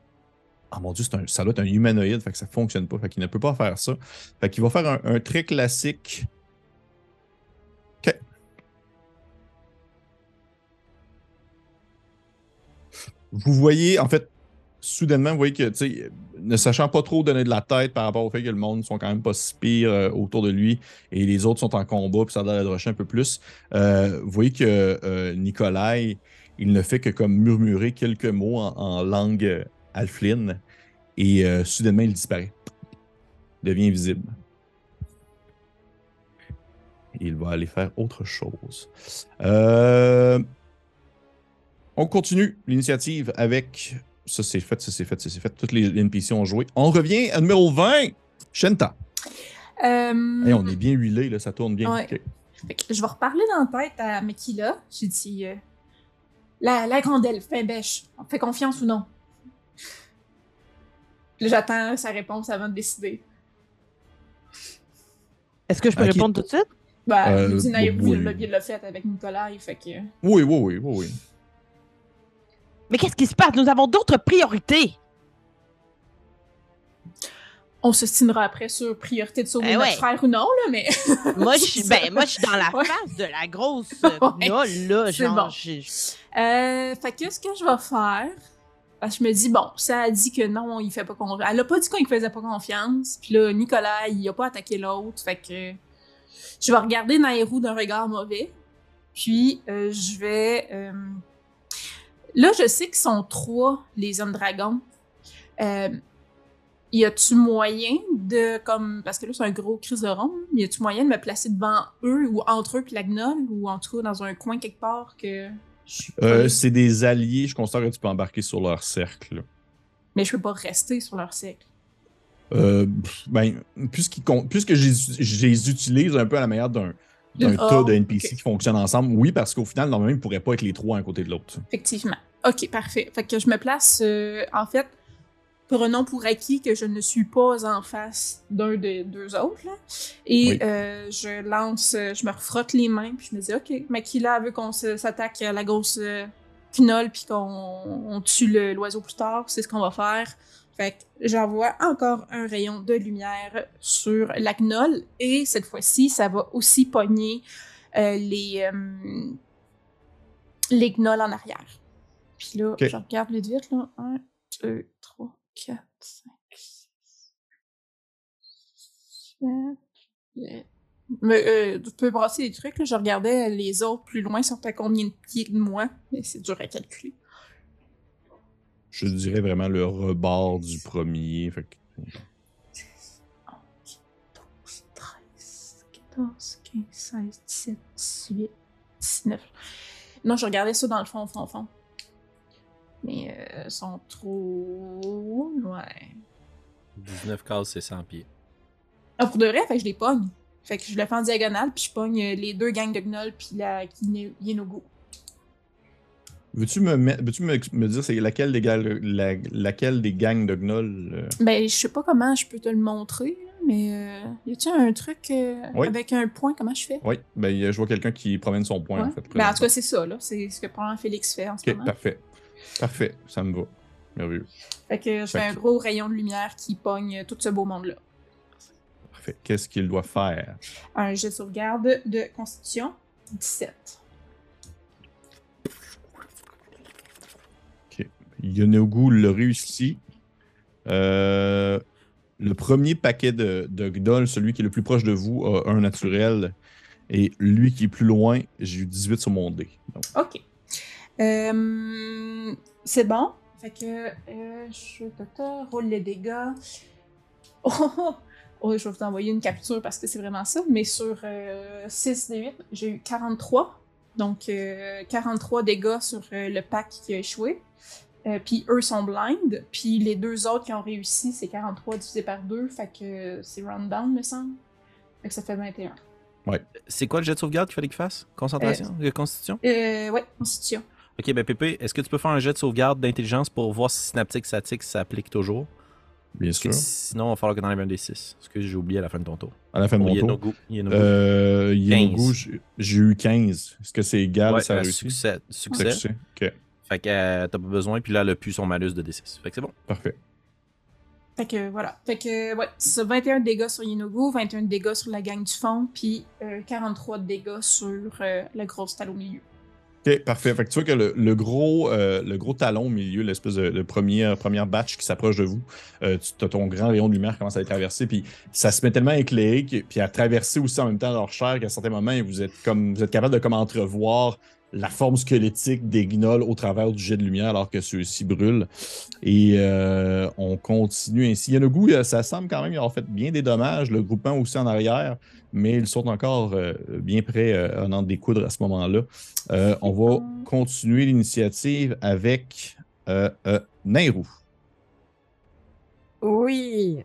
Ah mon dieu, c'est un- ça doit être un humanoïde, fait que ça fonctionne pas, fait qu'il ne peut pas faire ça. Fait qu'il va faire un, un très classique. Vous voyez, en fait, soudainement, vous voyez que, ne sachant pas trop donner de la tête par rapport au fait que le monde sont quand même pas si pires euh, autour de lui et les autres sont en combat, puis ça a l'air rusher un peu plus, euh, vous voyez que euh, Nikolai, il ne fait que comme murmurer quelques mots en, langue euh, alfline et soudainement, il disparaît. Il devient invisible. Il va aller faire autre chose. Euh, On continue l'initiative avec. Ça, c'est fait, ça, c'est fait, ça, c'est fait. Toutes les NPC ont joué. On revient à numéro 20. Shenta. Euh, Hey, on est bien huilé, là, ça tourne bien. Ouais. Ok. fait que je vais reparler dans la tête à Makila. J'ai dit euh, la, la grande elfe, fin bêche. On fait confiance ou non? J'attends sa réponse avant de décider. Est-ce que je peux répondre tout de suite? Bah, Euh, Naïrou, oui. il l'a- il l'a fait avec Nicolas, fait que. Oui, oui, oui, oui, oui. Mais qu'est-ce qui se passe? Nous avons d'autres priorités. On se stinera après sur priorité de sauver Eh notre frère ou non, là, mais. Moi, je suis ben, moi, je suis dans la Ouais. face de la grosse euh, Ouais, là. c'est Genre, bon. Euh, fait que ce que je vais faire, parce que je me dis, bon, ça a dit que non, il fait pas confiance. Elle a pas dit qu'il faisait pas confiance. Puis là, Nicolas, il a pas attaqué l'autre. Fait que je vais regarder Nairou d'un regard mauvais. Puis euh, je vais. euh, Là, je sais qu'ils sont trois, les hommes dragons. Euh, y a-tu moyen de, comme, parce que là, c'est un gros crise de rond, y a-tu moyen de me placer devant eux ou entre eux puis la gnolle ou en tout cas dans un coin quelque part que je suis pas- Euh, c'est des alliés, je considère que tu peux embarquer sur leur cercle. mais je peux pas rester sur leur cercle. Euh, ben, puisque je les utilise un peu à la manière d'un d'un D'une- tas oh, de NPC qui fonctionnent ensemble, oui, parce qu'au final, normalement, ils ne pourraient pas être les trois un côté de l'autre. Effectivement. Ok, parfait. Fait que je me place, euh, en fait, prenons pour acquis que je ne suis pas en face d'un des deux autres, là. Et Oui. euh, je lance, euh, je me refrotte les mains, puis je me dis, ok, Makila veut qu'on s'attaque à la grosse euh, quinolle, puis qu'on on tue l'oiseau plus tard, c'est ce qu'on va faire. Fait que j'envoie encore un rayon de lumière sur la gnolle, et cette fois-ci, ça va aussi pogner euh, les, euh, les gnolls en arrière. Puis là, je regarde vite vite, là. 1, 2, 3, 4, 5, 6, 7, 8. Mais euh, tu peux brasser des trucs, là. Je regardais les autres plus loin, sont à combien de pieds de moi, mais c'est dur à calculer. Je dirais vraiment le rebord du premier. Fait que- 12, 13, 14, 15, 16, 17, 18, 19. Non, je regardais ça dans le fond, fond, fond. Mais euh, sont trop loin. 19 cases, c'est 100 pieds. Ah, pour de vrai, je les pogne. Fait que je le fais en diagonale, puis je pogne euh, les deux gangs de gnolls, puis la Yenogu. Veux-tu me, me, me dire c'est laquelle des, ga- la- laquelle des gangs de gnolls euh, Ben, je sais pas comment je peux te le montrer, mais euh, y a-tu un truc euh, Oui. avec un point, comment je fais? Oui, ben, a- je vois quelqu'un qui promène son point, Ouais. en fait. Ben, en tout cas, c'est ça, là. C'est ce que probablement Félix fait en ce Ok, moment. parfait. Parfait, ça me va. Merveilleux. Fait que je fais un gros rayon de lumière qui pogne tout ce beau monde-là. Parfait. Qu'est-ce qu'il doit faire? Un jet de sauvegarde de constitution, 17. Yonogu le réussit. Euh, le premier paquet de, de Gdol, celui qui est le plus proche de vous, a un naturel. Et lui qui est plus loin, j'ai eu 18 sur mon dé. Ok. Euh, c'est bon. Fait que euh, je roule les dégâts. Oh, oh, oh. Oh, je vais vous envoyer une capture parce que c'est vraiment ça. Mais sur euh, 6 des 8, j'ai eu 43. Donc euh, 43 dégâts sur le pack qui a échoué. Euh, puis eux sont blind. Puis les deux autres qui ont réussi, c'est 43 divisé par 2. Fait que c'est round down, me semble. Fait que ça fait 21. C'est quoi le jet de sauvegarde qu'il fallait qu'il fasse? Concentration? Euh, Constitution? Euh, ouais, constitution. Ok, ben Pépé, est-ce que tu peux faire un jet de sauvegarde d'intelligence pour voir si Synaptic Static s'applique toujours? Bien que sûr. Sinon, il va falloir que tu enlèves un des 6. Parce que j'ai oublié à la fin de ton tour. À la fin de mon tour. Yenogu. Yenogu. Euh, Yonogu, 15. j'ai- j'ai eu 15. Est-ce que c'est égal? Ouais, ça a euh, réussi? succès. succès. Succès. Ok, Fait que euh, t'as pas besoin, puis là, elle a plus son malus de D6. Fait que c'est bon. parfait. Fait que voilà. Fait que ouais, c'est ça, 21 de dégâts sur Yenogu, 21 de dégâts sur la gang du fond, puis euh, 43 de dégâts sur euh, la grosse talle au milieu. Ok, parfait. Fait que tu vois que le, le gros, euh, le gros talon au milieu, l'espèce de, de première, première batch qui s'approche de vous, euh, tu as ton grand rayon de lumière qui commence à les traverser, puis ça se met tellement éclairé, que- puis à traverser aussi en même temps leur chair qu'à certains moments, vous êtes comme vous êtes capable de comme entrevoir la forme squelettique des gnolls au travers du jet de lumière alors que ceux-ci brûlent. Et euh, on continue ainsi. Yanogu, euh, ça semble quand même y avoir fait bien des dommages, le groupement aussi en arrière, mais ils sont encore euh, bien prêts euh, à en découdre à ce moment-là. On va continuer l'initiative avec Nairou. Oui.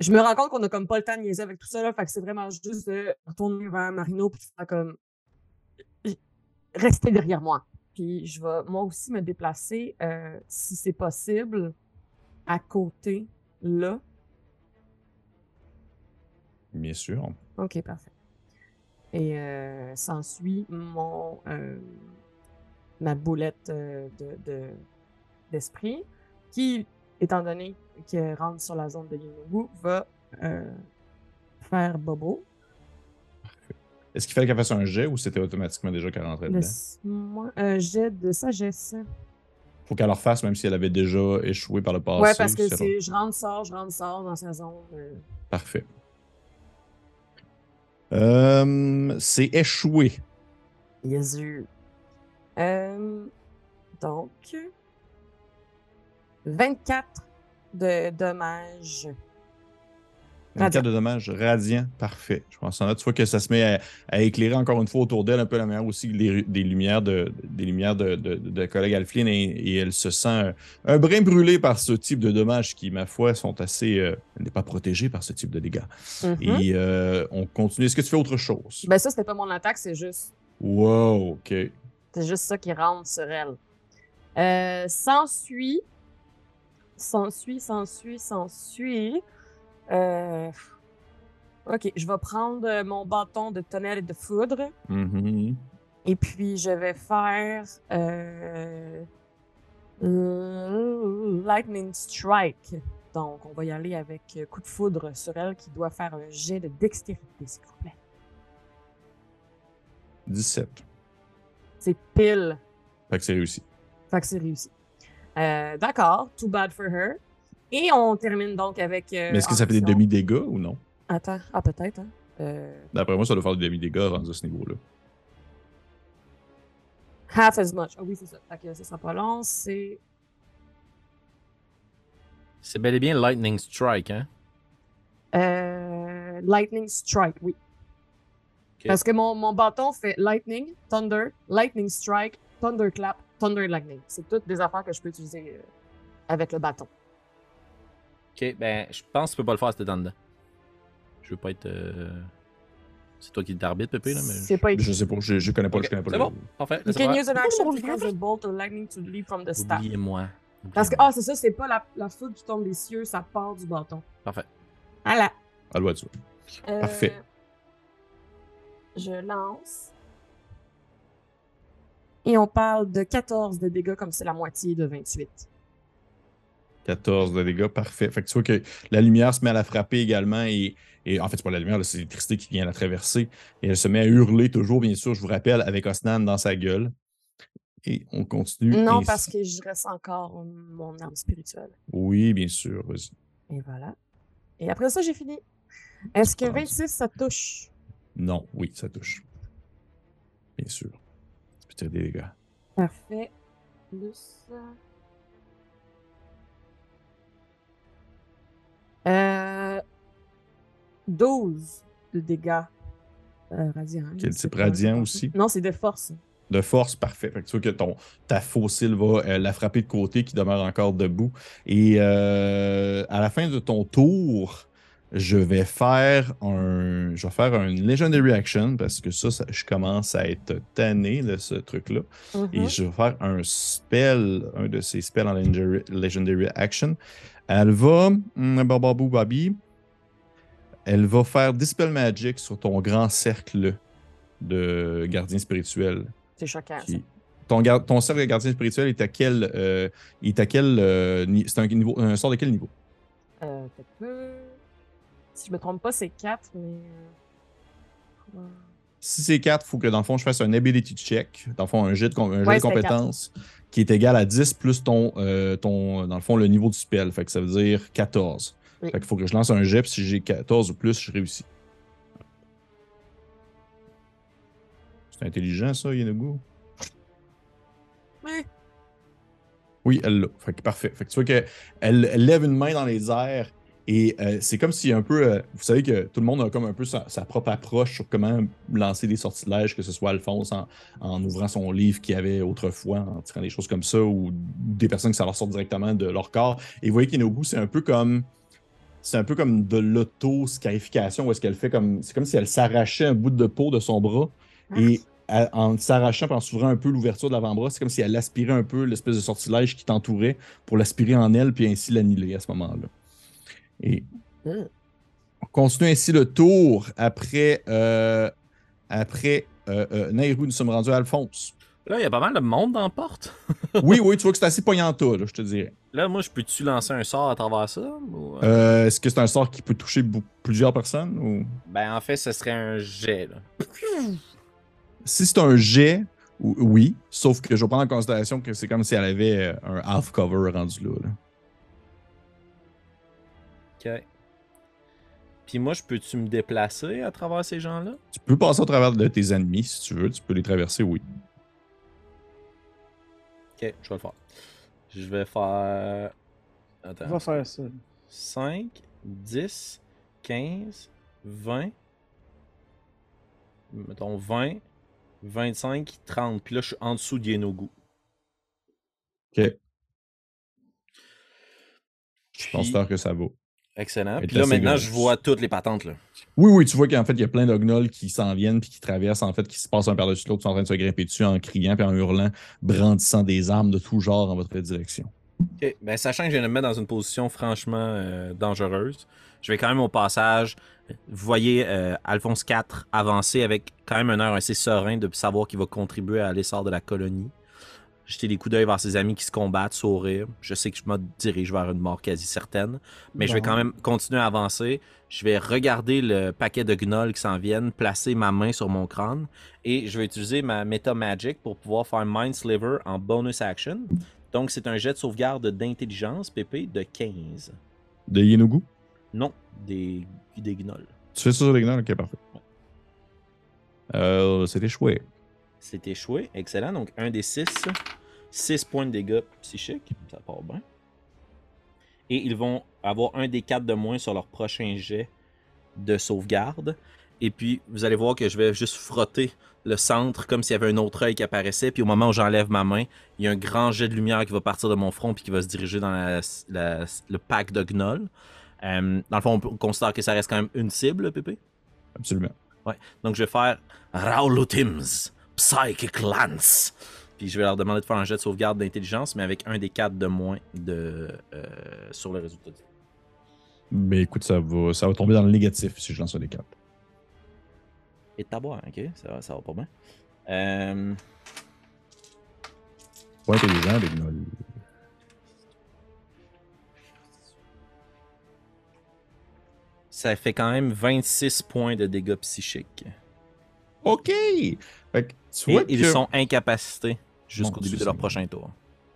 Je me rends compte qu'on a comme pas le temps de niaiser avec tout ça, là. Fait que c'est vraiment juste de retourner vers Marino de faire comme. Restez derrière moi. Puis je vais moi aussi me déplacer, euh, si c'est possible, à côté, là. Bien sûr. Ok, parfait. Et euh, s'ensuit mon euh, ma boulette euh, de, de- d'esprit, qui, étant donné qu'elle rentre sur la zone de Yunogu, va euh, faire Bobo. Est-ce qu'il fallait qu'elle fasse un jet ou c'était automatiquement déjà qu'elle rentrait dedans? Laisse-moi un jet de sagesse. Faut qu'elle le refasse même si elle avait déjà échoué par le passé. ouais, parce que c'est- je rentre, sors, je rentre, sors dans sa zone. euh. Parfait. Euh, c'est échoué. Yes, sir. Euh, donc, 24 de dommages. 24 de dommages radiants. Parfait. Je pense en là. Tu vois que ça se met à, à éclairer encore une fois autour d'elle, un peu la manière aussi des, des lumières de, des lumières de, de, de collègue Alflin et, et elle se sent un, un brin brûlé par ce type de dommages qui, ma foi, sont assez. euh, elle n'est pas protégée par ce type de dégâts. Mhm. Et euh, on continue. Est-ce que tu fais autre chose? Ben ça, c'était pas mon attaque, c'est juste, Wow, ok. c'est juste ça qui rentre sur elle. Euh, s'ensuit, s'ensuit, s'ensuit, s'ensuit. Euh, ok, je vais prendre euh, mon bâton de tonnerre et de foudre. Mhm. Et puis, je vais faire euh, Lightning Strike. Donc, on va y aller avec coup de foudre sur elle qui doit faire un jet de dextérité, s'il vous plaît. 17. C'est pile. Fait que c'est réussi. Fait que c'est réussi. Euh, D'accord, too bad for her. Et on termine donc avec. euh, Mais est-ce que ça fait des demi-dégâts ou non? Attends, ah, peut-être. Hein? Euh, D'après moi, ça doit faire des demi-dégâts rendu à ce niveau-là. half as much. Ah oui, c'est ça. Fait que ça sera pas long. C'est. C'est bel et bien Lightning Strike, hein? Euh, lightning Strike, oui. Parce que mon, mon bâton fait Lightning, Thunder, Lightning Strike, Thunderclap, Thunder Lightning. C'est toutes des affaires que je peux utiliser avec le bâton. Ok, ben, je pense que tu peux pas le faire, c'était dans dedans. Je veux pas être. euh, C'est toi qui t'arbitre, Pépé, là, mais. C'est pas écrit. Je sais pas, je, je connais pas, Ok, je connais pas C'est le- bon, parfait. You can faire. use an action to cause a bolt of lightning to leap from the staff. Oubliez-moi. Parce que, ah, c'est ça, c'est pas la, la foudre qui tombe des cieux, ça part du bâton. Parfait. Voilà. À. Euh, Parfait. Je lance. Et on parle de 14 de dégâts comme c'est la moitié de 28. 14 de dégâts, parfait. Fait que tu vois que la lumière se met à la frapper également et, et en fait, c'est pas la lumière, c'est l'électricité qui vient la traverser et elle se met à hurler toujours, bien sûr, je vous rappelle, avec Osnan dans sa gueule. Et on continue. Non, ainsi. parce que je reste encore mon arme spirituelle. Oui, bien sûr, vas-y. Et voilà. Et après ça, j'ai fini. Est-ce que Ah, 26, ça touche? Non, oui, ça touche. Bien sûr. Tu peux tirer des dégâts. Parfait. Plus. Euh. 12 de dégâts euh, radiants. Quel type radiant aussi? Non, c'est de force. De force, parfait. Fait que tu vois que ton, ta fossile va euh, la frapper de côté, qui demeure encore debout. Et euh, à la fin de ton tour, je vais faire un, je vais faire une Legendary Action parce que ça, ça- je commence à être tanné de ce truc-là. Et Mhm. je vais faire un spell, un de ces spells en Legendary, Legendary Action. Elle va, hum, bababou babi, elle va faire Dispel Magic sur ton grand cercle de gardien spirituel. C'est choquant. ça. Ton, gar- ton cercle de gardien spirituel est à quel, euh, est à quel euh, c'est un, niveau, un sort de quel niveau? Euh, que- Si je me trompe pas, c'est 4, mais. euh, ouais. Si c'est 4, il faut que dans le fond, je fasse un ability check. Dans le fond, un jet de, com- un jet Ouais, de c'était compétence qui est égal à 10 plus ton, euh, ton, dans le fond, le niveau du spell. Fait que ça veut dire 14. Oui. Fait qu'il faut que je lance un jet, puis si j'ai 14 ou plus, je réussis. C'est intelligent, ça, Yenugu? Oui. Oui, elle l'a. Fait que parfait. Fait que tu vois qu'elle elle lève une main dans les airs et euh, c'est comme si un peu. euh, vous savez que tout le monde a comme un peu sa, sa propre approche sur comment lancer des sortilèges, que ce soit Alphonse en, en ouvrant son livre qu'il y avait autrefois, en tirant des choses comme ça, ou des personnes que ça leur sort directement de leur corps. Et vous voyez qu'Inobu, c'est un peu comme. C'est un peu comme de l'auto-scarification, où est-ce qu'elle fait comme. C'est comme si elle s'arrachait un bout de peau de son bras. Et en s'arrachant en s'ouvrant un peu l'ouverture de l'avant-bras, c'est comme si elle aspirait un peu l'espèce de sortilège qui t'entourait pour l'aspirer en elle puis ainsi l'annihiler à ce moment-là. Et Mm. on continue ainsi le tour après, euh, après euh, euh, Nairou, nous sommes rendus à Alphonse. Là, il y a pas mal de monde dans la porte. oui, oui, tu vois que c'est assez poignant-tas, là, je te dirais. Là, moi, je peux-tu lancer un sort à travers ça? ou, euh? Est-ce que c'est un sort qui peut toucher plusieurs personnes? Ou... Ben, en fait, ce serait un jet, là. Si c'est un jet, ou- oui, sauf que je vais prendre en considération que c'est comme si elle avait un half cover rendu là. là. OK. Puis moi, je peux-tu me déplacer à travers ces gens-là? Tu peux passer au travers de tes ennemis si tu veux, tu peux les traverser, oui. Ok, je vais le faire. Je vais faire. On Attends. va faire ça. 5, 10, 15, 20. Mettons 20, 25, 30. Puis là, je suis en dessous d'Yenogu. Ok. Je Puis- considère que ça va. Excellent. Puis là, maintenant, je vois toutes les patentes. Là. Oui, oui, tu vois qu'en fait, il y a plein d'ognols qui s'en viennent puis qui traversent, en fait, qui se passent un par-dessus l'autre, qui sont en train de se grimper dessus en criant puis en hurlant, brandissant des armes de tout genre en votre direction. Ok, Ben, sachant que je viens de me mettre dans une position franchement euh, dangereuse, je vais quand même au passage. Vous voyez euh, Alphonse IV avancer avec quand même un air assez serein de savoir qu'il va contribuer à l'essor de la colonie. Jeter des coups d'œil vers ses amis qui se combattent, sourire. Je sais que je me dirige vers une mort quasi certaine, mais je vais quand même continuer à avancer. Je vais regarder le paquet de gnolls qui s'en viennent, placer ma main sur mon crâne et je vais utiliser ma Meta Magic pour pouvoir faire Mind Sliver en bonus action. Donc, c'est un jet de sauvegarde d'intelligence, PP, de 15. De Yenugu? Non, des, des gnolls. Tu fais ça sur les gnolls? Ok, parfait. Euh, c'est échoué. C'est échoué. Excellent. Donc, un des 6. 6 points de dégâts psychiques. Ça part bien. Et ils vont avoir un des 4 de moins sur leur prochain jet de sauvegarde. Et puis, vous allez voir que je vais juste frotter le centre comme s'il y avait un autre œil qui apparaissait. Puis, au moment où j'enlève ma main, il y a un grand jet de lumière qui va partir de mon front puis qui va se diriger dans la- la- le pack de gnolls. Euh, dans le fond, on considère que ça reste quand même une cible, Pépé? Absolument. Donc, je vais faire Raulutims, Psychic Lance. Puis, je vais leur demander de faire un jet de sauvegarde d'intelligence, mais avec un des quatre de moins de, euh, sur le résultat. Mais écoute, ça va, ça va tomber dans le négatif si je lance un des quatre. Et taboire, ok, ça, ça va pas bien. Euh, Pas intelligent, les gnolls. ça fait quand même 26 points de dégâts psychiques. OK! Fait que tu Et vois ils sont incapacités jusqu'au début de leur prochain tour.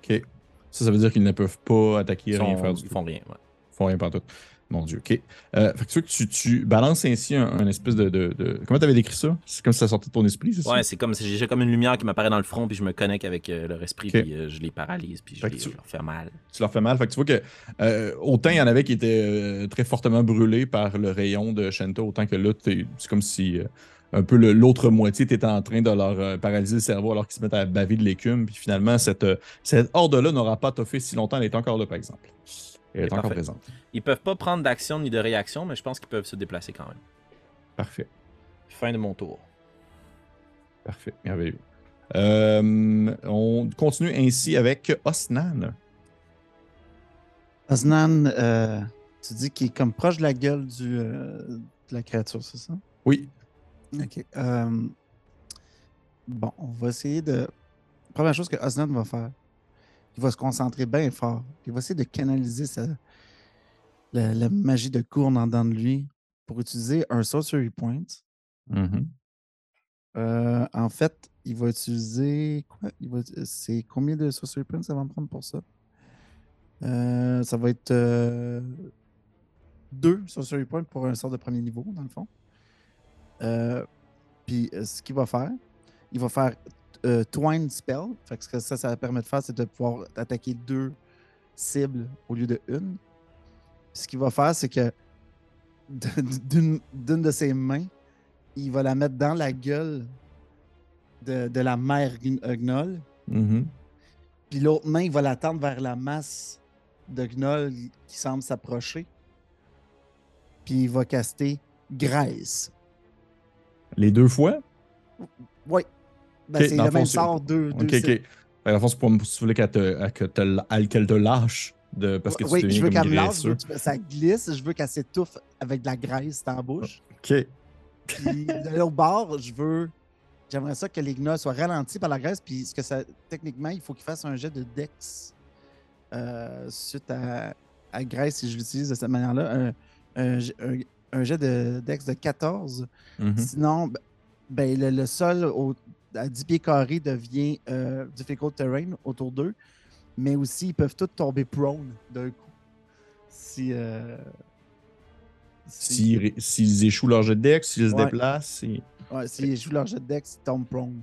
OK. Ça, ça veut dire qu'ils ne peuvent pas attaquer, Ils, rien sont- faire du ils tout. font rien. ouais. Ils font rien partout. Mon Dieu, OK. Euh, fait que tu, vois que tu, balances ainsi un, un espèce de, de, de- Comment t'avais décrit ça? C'est comme si ça sortait de ton esprit, c'est Ouais, ça? c'est comme si j'ai comme une lumière qui m'apparaît dans le front, puis je me connecte avec euh, leur esprit, puis euh, je les paralyse, puis je, les- tu- je leur fais mal. Tu leur fais mal. Fait que tu vois que autant il y en avait qui étaient très fortement brûlés par le rayon de Shanta, autant que là, c'est comme si un peu l'autre moitié était en train de leur euh, paralyser le cerveau alors qu'ils se mettent à baver de l'écume. Puis finalement, cette, euh, cette horde-là n'aura pas toffé si longtemps. Elle est encore là, par exemple. Elle est encore parfait. présente. Ils peuvent pas prendre d'action ni de réaction, mais je pense qu'ils peuvent se déplacer quand même. Parfait. Fin de mon tour. Parfait. Merveilleux. Euh, on continue ainsi avec Osnan. Osnan, euh, tu dis qu'il est comme proche de la gueule du, euh, de la créature, c'est ça? Oui. Ok. euh, bon, on va essayer de. Première chose que Osnan va faire, il va se concentrer bien fort. Il va essayer de canaliser sa... la, la magie de Courne en dedans de lui pour utiliser un Sorcery Point. Mhm. Euh, en fait, il va utiliser. Quoi? Il va... C'est combien de Sorcery Points ça va me prendre pour ça? Euh, ça va être deux Sorcery Points pour un sort de premier niveau, dans le fond. Euh, Puis euh, ce qu'il va faire, il va faire euh, Twine Spell. Fait que ce que ça, ça va permettre de faire, c'est de pouvoir attaquer deux cibles au lieu de une. Puis ce qu'il va faire, c'est que d'une de ses mains, il va la mettre dans la gueule de, de la mère Gn- Gnoll. Mhm. Puis l'autre main, il va la tendre vers la masse de Gnoll qui semble s'approcher. Puis il va caster Graisse. Les deux fois? Oui. Ben, c'est le même sort, deux, deux Ok, ok. que Dans le fond, c'est pour si tu voulais qu'elle te, te lâche de, parce que tu oui, je veux qu'elle me lâche, je veux graisseux. que ça glisse, je veux qu'elle s'étouffe avec de la graisse dans la bouche. Ok. Puis de l'autre bord, je veux. J'aimerais ça que les gnolls soient ralentis par la graisse. Puis ce que ça. Techniquement, il faut qu'ils fassent un jet de Dex euh, suite à, à graisse, si je l'utilise de cette manière-là. Un, un jet- un- un jet de Dex de 14. Mhm. Sinon, ben, le, le sol au- à 10 pieds carrés devient euh, difficult terrain autour d'eux. Mais aussi, ils peuvent tous tomber prone d'un coup. Si. euh, si- S'ils échouent leur jet de deck, s'ils se déplacent. Ouais, s'ils jouent leur jet de Dex, ils tombent prone.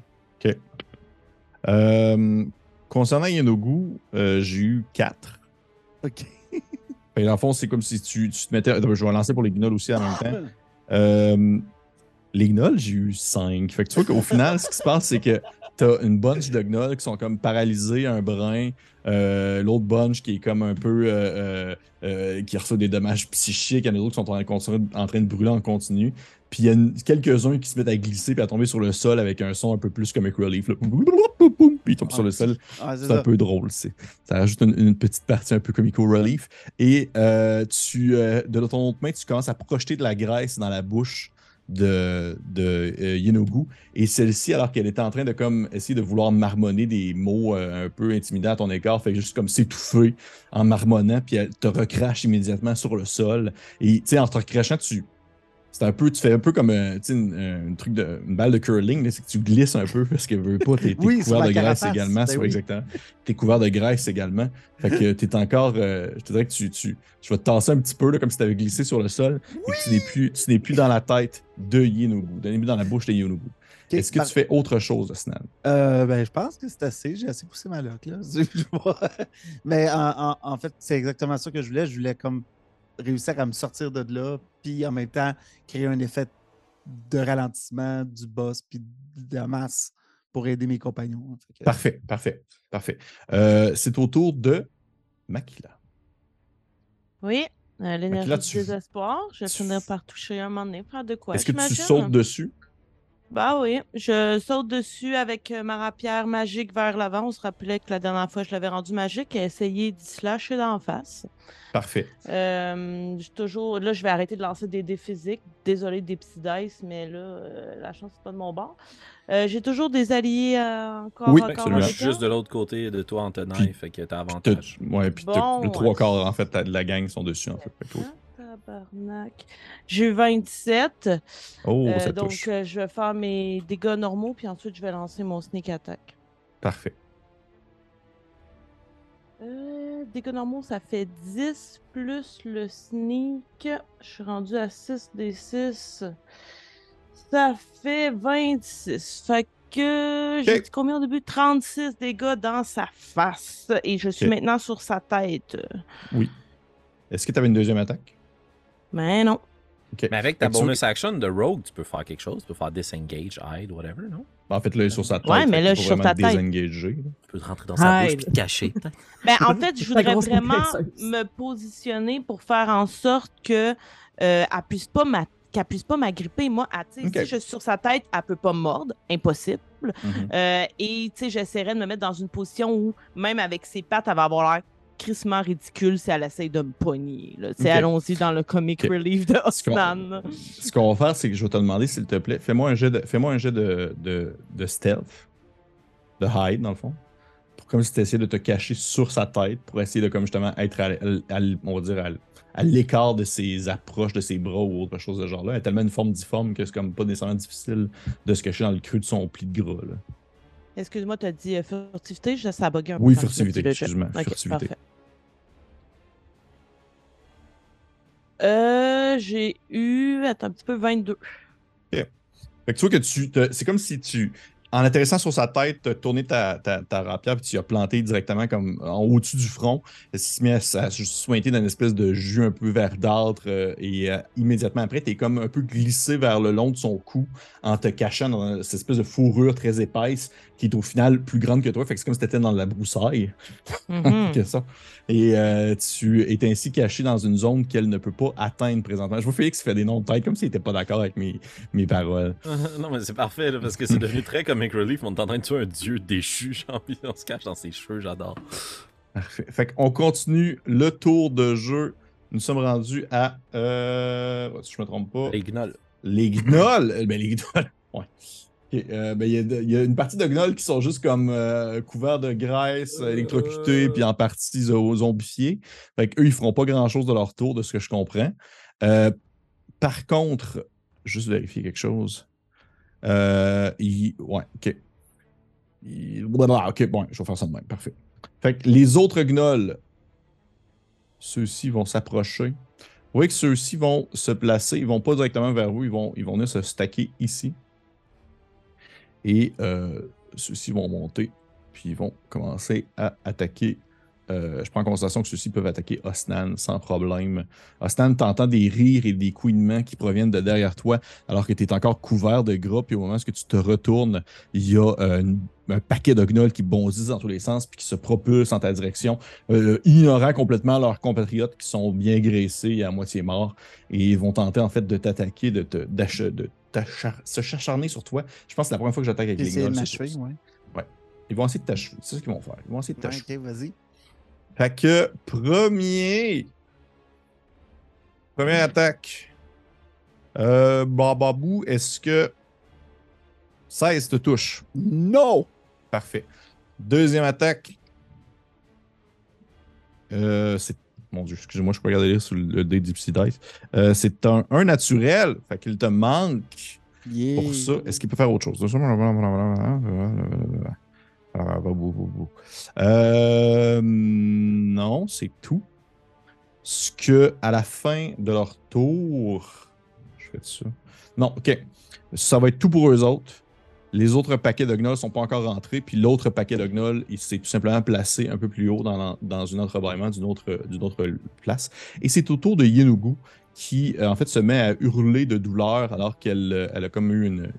Euh, concernant Yenogu, euh, j'ai eu 4. OK. Dans le fond, c'est comme si tu, tu te mettais. Attends, Je vais lancer pour les gnolls aussi en même temps. Euh, les gnolls, j'ai eu 5. Fait que tu vois qu'au final, ce qui se passe, c'est que t'as une bunch de gnolls qui sont comme paralysés, un brin. euh, L'autre bunch qui est comme un peu. euh, qui reçoit des dommages psychiques. Il y en a d'autres qui sont en, train de brûler en continu. Puis il y a quelques-uns qui se mettent à glisser puis à tomber sur le sol avec un son un peu plus comme Relief. Là. Puis ils tombent sur le sol. Ah, c'est C'est un ça. peu drôle. c'est- Ça rajoute une, une petite partie un peu comico relief. Et euh, tu, euh, de ton autre main, tu commences à projeter de la graisse dans la bouche de, de euh, Yenogu. Et celle-ci, alors qu'elle était en train de comme essayer de vouloir marmonner des mots euh, un peu intimidants à ton égard, fait juste comme s'étouffer en marmonnant, puis elle te recrache immédiatement sur le sol. Et tu sais, en te recrachant, tu. C'est un peu, tu fais un peu comme un, tu sais, une, un truc de, une balle de curling, c'est que tu glisses un peu parce que veux pas, t'es Oui, couvert de graisse également, ben oui. exactement. T'es couvert de graisse également. Fait que t'es encore, euh, je te dirais que tu, tu, tu vas te tasser un petit peu là, comme si t'avais glissé sur le sol. et tu n'es plus, tu n'es plus dans la tête de Yenogu, tu n'es plus dans la bouche de Yenogu. Ok, Est-ce que par- tu fais autre chose, Snan? Euh, ben, je pense que c'est assez. J'ai assez poussé ma loque, là. Mais en, en- en fait, c'est exactement ça que je voulais. Je voulais comme réussir à me sortir de là, puis en même temps créer un effet de ralentissement du boss, puis de la masse pour aider mes compagnons. Que- Parfait, parfait, parfait. Euh, c'est au tour de Makila. Oui, euh, l'énergie du désespoir. Je vais tu- finir par toucher un moment donné, faire de quoi. Est-ce que tu sautes dessus? Bah oui, je saute dessus avec euh, ma rapière magique vers l'avant. On se rappelait que la dernière fois je l'avais rendu magique et essayé d'y slasher d'en face. Parfait. Euh, j'ai toujours, là, je vais arrêter de lancer des dés physiques. Désolé des petits dice, mais là, euh, la chance, c'est pas de mon bord. Euh, j'ai toujours des alliés euh, encore, Oui, encore absolument. Suis juste de l'autre côté de toi en tenant, Puis, fait que t'as avantage. ouais, puis Bon, le trois ouais. quarts, en fait, de la gang sont dessus, en fait. Fait que, tabarnak. J'ai eu 27. Oh, euh, ça donc, touche. euh, je vais faire mes dégâts normaux, puis ensuite, je vais lancer mon sneak attack. Parfait. Euh, dégâts normaux, ça fait 10 plus le sneak. Je suis rendu à 6 des 6. Ça fait 26. Fait que j'ai dit combien au début? 36 dégâts dans sa face. Et je suis maintenant sur sa tête. Est-ce que tu avais une deuxième attaque? Mais non. Mais avec ta Fait que tu bonus action de rogue, tu peux faire quelque chose. Tu peux faire disengage, hide, whatever, non? En fait, là, il est sur sa tête. Ouais, mais là, je suis sur ta tête. Tu peux te rentrer dans sa bouche Hide. puis te cacher. Ben, en fait, je voudrais vraiment me positionner pour faire en sorte que euh, elle puisse pas m'a- qu'elle puisse pas m'agripper. Moi, elle, si je suis sur sa tête, elle peut pas me mordre. Impossible. Mhm. Euh, et tu sais, j'essaierais de me mettre dans une position où, même avec ses pattes, elle va avoir l'air crissement ridicule si elle essaye de me pogner. là. Tu sais, Ok. Allons-y dans le comic relief de Ce qu'on- Osnan. Ce qu'on va faire, c'est que je vais te demander, s'il te plaît, fais-moi un jet de, fais-moi un jet de, de, de stealth, de hide, dans le fond. Pour comme si tu essayais de te cacher sur sa tête, pour essayer de, comme justement, être à, l- à l- on va dire, à, l- à l'écart de ses approches, de ses bras ou autre chose de genre-là. Elle a tellement une forme difforme que c'est comme pas nécessairement difficile de se cacher dans le creux de son pli de gras. Là. Excuse-moi, tu as dit euh, furtivité? Je ça a bugué un peu. Oui, furtivité, excuse-moi, furtivité. parfait. Euh, j'ai eu, un petit peu, 22. Fait que tu vois que tu. C'est comme si tu. En atterrissant sur sa tête, tu as tourné ta, ta, ta rapière puis tu as planté directement comme en au-dessus du front. Elle s'est mis à, à se sointer dans une espèce de jus un peu verdâtre euh, et euh, immédiatement après, tu es comme un peu glissé vers le long de son cou en te cachant dans cette espèce de fourrure très épaisse qui est au final plus grande que toi. Fait que c'est comme si tu étais dans la broussaille. Mhm. que ça. Et euh, tu es ainsi caché dans une zone qu'elle ne peut pas atteindre présentement. Je vois Félix fait des noms de tête comme s'il n'était pas d'accord avec mes, mes paroles. non, mais c'est parfait, là, parce que c'est devenu très comic relief. On est en train de tuer un dieu déchu, genre, on se cache dans ses cheveux, j'adore. Parfait. Fait qu'on continue le tour de jeu. Nous sommes rendus à. Euh, si je me trompe pas. Les gnolls. Les gnolls. Euh, Ben, les gnolls. Ouais. Euh, ben, il y, a y une partie de gnolls qui sont juste comme euh, couverts de graisse, euh, électrocutés, puis en partie zo- zombifiés. Fait qu'eux, ils feront pas grand-chose de leur tour, de ce que je comprends. Par contre, juste vérifier quelque chose. Ouais, ok. Blablabla, Ok, bon, je vais faire ça de même. Parfait. Fait que les autres gnolls, ceux-ci vont s'approcher. Vous voyez que ceux-ci vont se placer, ils vont pas directement vers vous, ils vont, ils vont venir se stacker ici. Et euh, ceux-ci vont monter, puis ils vont commencer à attaquer. Euh, je prends en considération que ceux-ci peuvent attaquer Osnan sans problème. Osnan, t'entends des rires et des couinements qui proviennent de derrière toi, alors que tu es encore couvert de gras, puis au moment où tu te retournes, il y a euh, une- un paquet de gnolls qui bondissent dans tous les sens, puis qui se propulsent en ta direction, euh, ignorant complètement leurs compatriotes qui sont bien graissés et à moitié morts, et ils vont tenter en fait de t'attaquer, de te de se acharner sur toi. Je pense que c'est la première fois que j'attaque avec les gnolls. m'achever, ça. ouais. Ils vont essayer de t'achever. C'est ça qu'ils vont faire. Ils vont essayer de Ouais, t'achever. ok, vas-y. Fait que, premier. Première attaque. Euh, Bababou, est-ce que 16 te touche? Non! Parfait. Deuxième attaque. Euh, c'est. Mon Dieu, excusez-moi, je peux regarder sur le dé du Psy Dice. Euh, c'est un, un naturel. Fait qu'il te manque Yeah. pour ça. Est-ce qu'il peut faire autre chose? Euh, non, c'est tout. Ce que, à la fin de leur tour, je fais ça. Non, ok. Ça va être tout pour eux autres. Les autres paquets de gnolls ne sont pas encore rentrés, puis l'autre paquet de gnolls, il s'est tout simplement placé un peu plus haut dans, dans une autre rebrouillement d'une autre, d'une autre place. Et c'est au tour de Yenugu qui, euh, en fait, se met à hurler de douleur alors qu'elle euh, elle a comme eu une,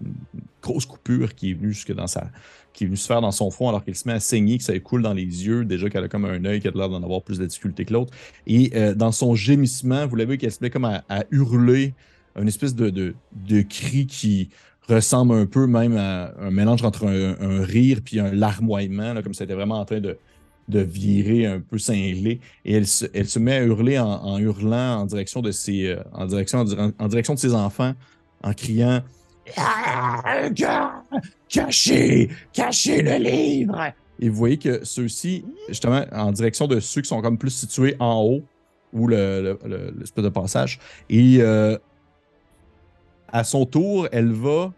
grosse coupure qui est venue jusque dans sa, qui est venue se faire dans son front alors qu'elle se met à saigner, que ça coule dans les yeux, déjà qu'elle a comme un œil qui a l'air d'en avoir plus de difficulté que l'autre. Et euh, dans son gémissement, vous l'avez vu qu'elle se met comme à, à hurler, une espèce de, de, de cri qui ressemble un peu même à un mélange entre un, rire puis un larmoiement, là, comme si elle était vraiment en train de, de virer un peu cinglé. Et elle se, elle se met à hurler en, hurlant en direction de ses, euh, en direction, en, en direction de ses enfants, en criant ca- Cachez, cachez le livre! Et vous voyez que ceux-ci, justement, en direction de ceux qui sont comme plus situés en haut, ou le, le- le- l'espèce de passage. Et euh, à son tour, elle va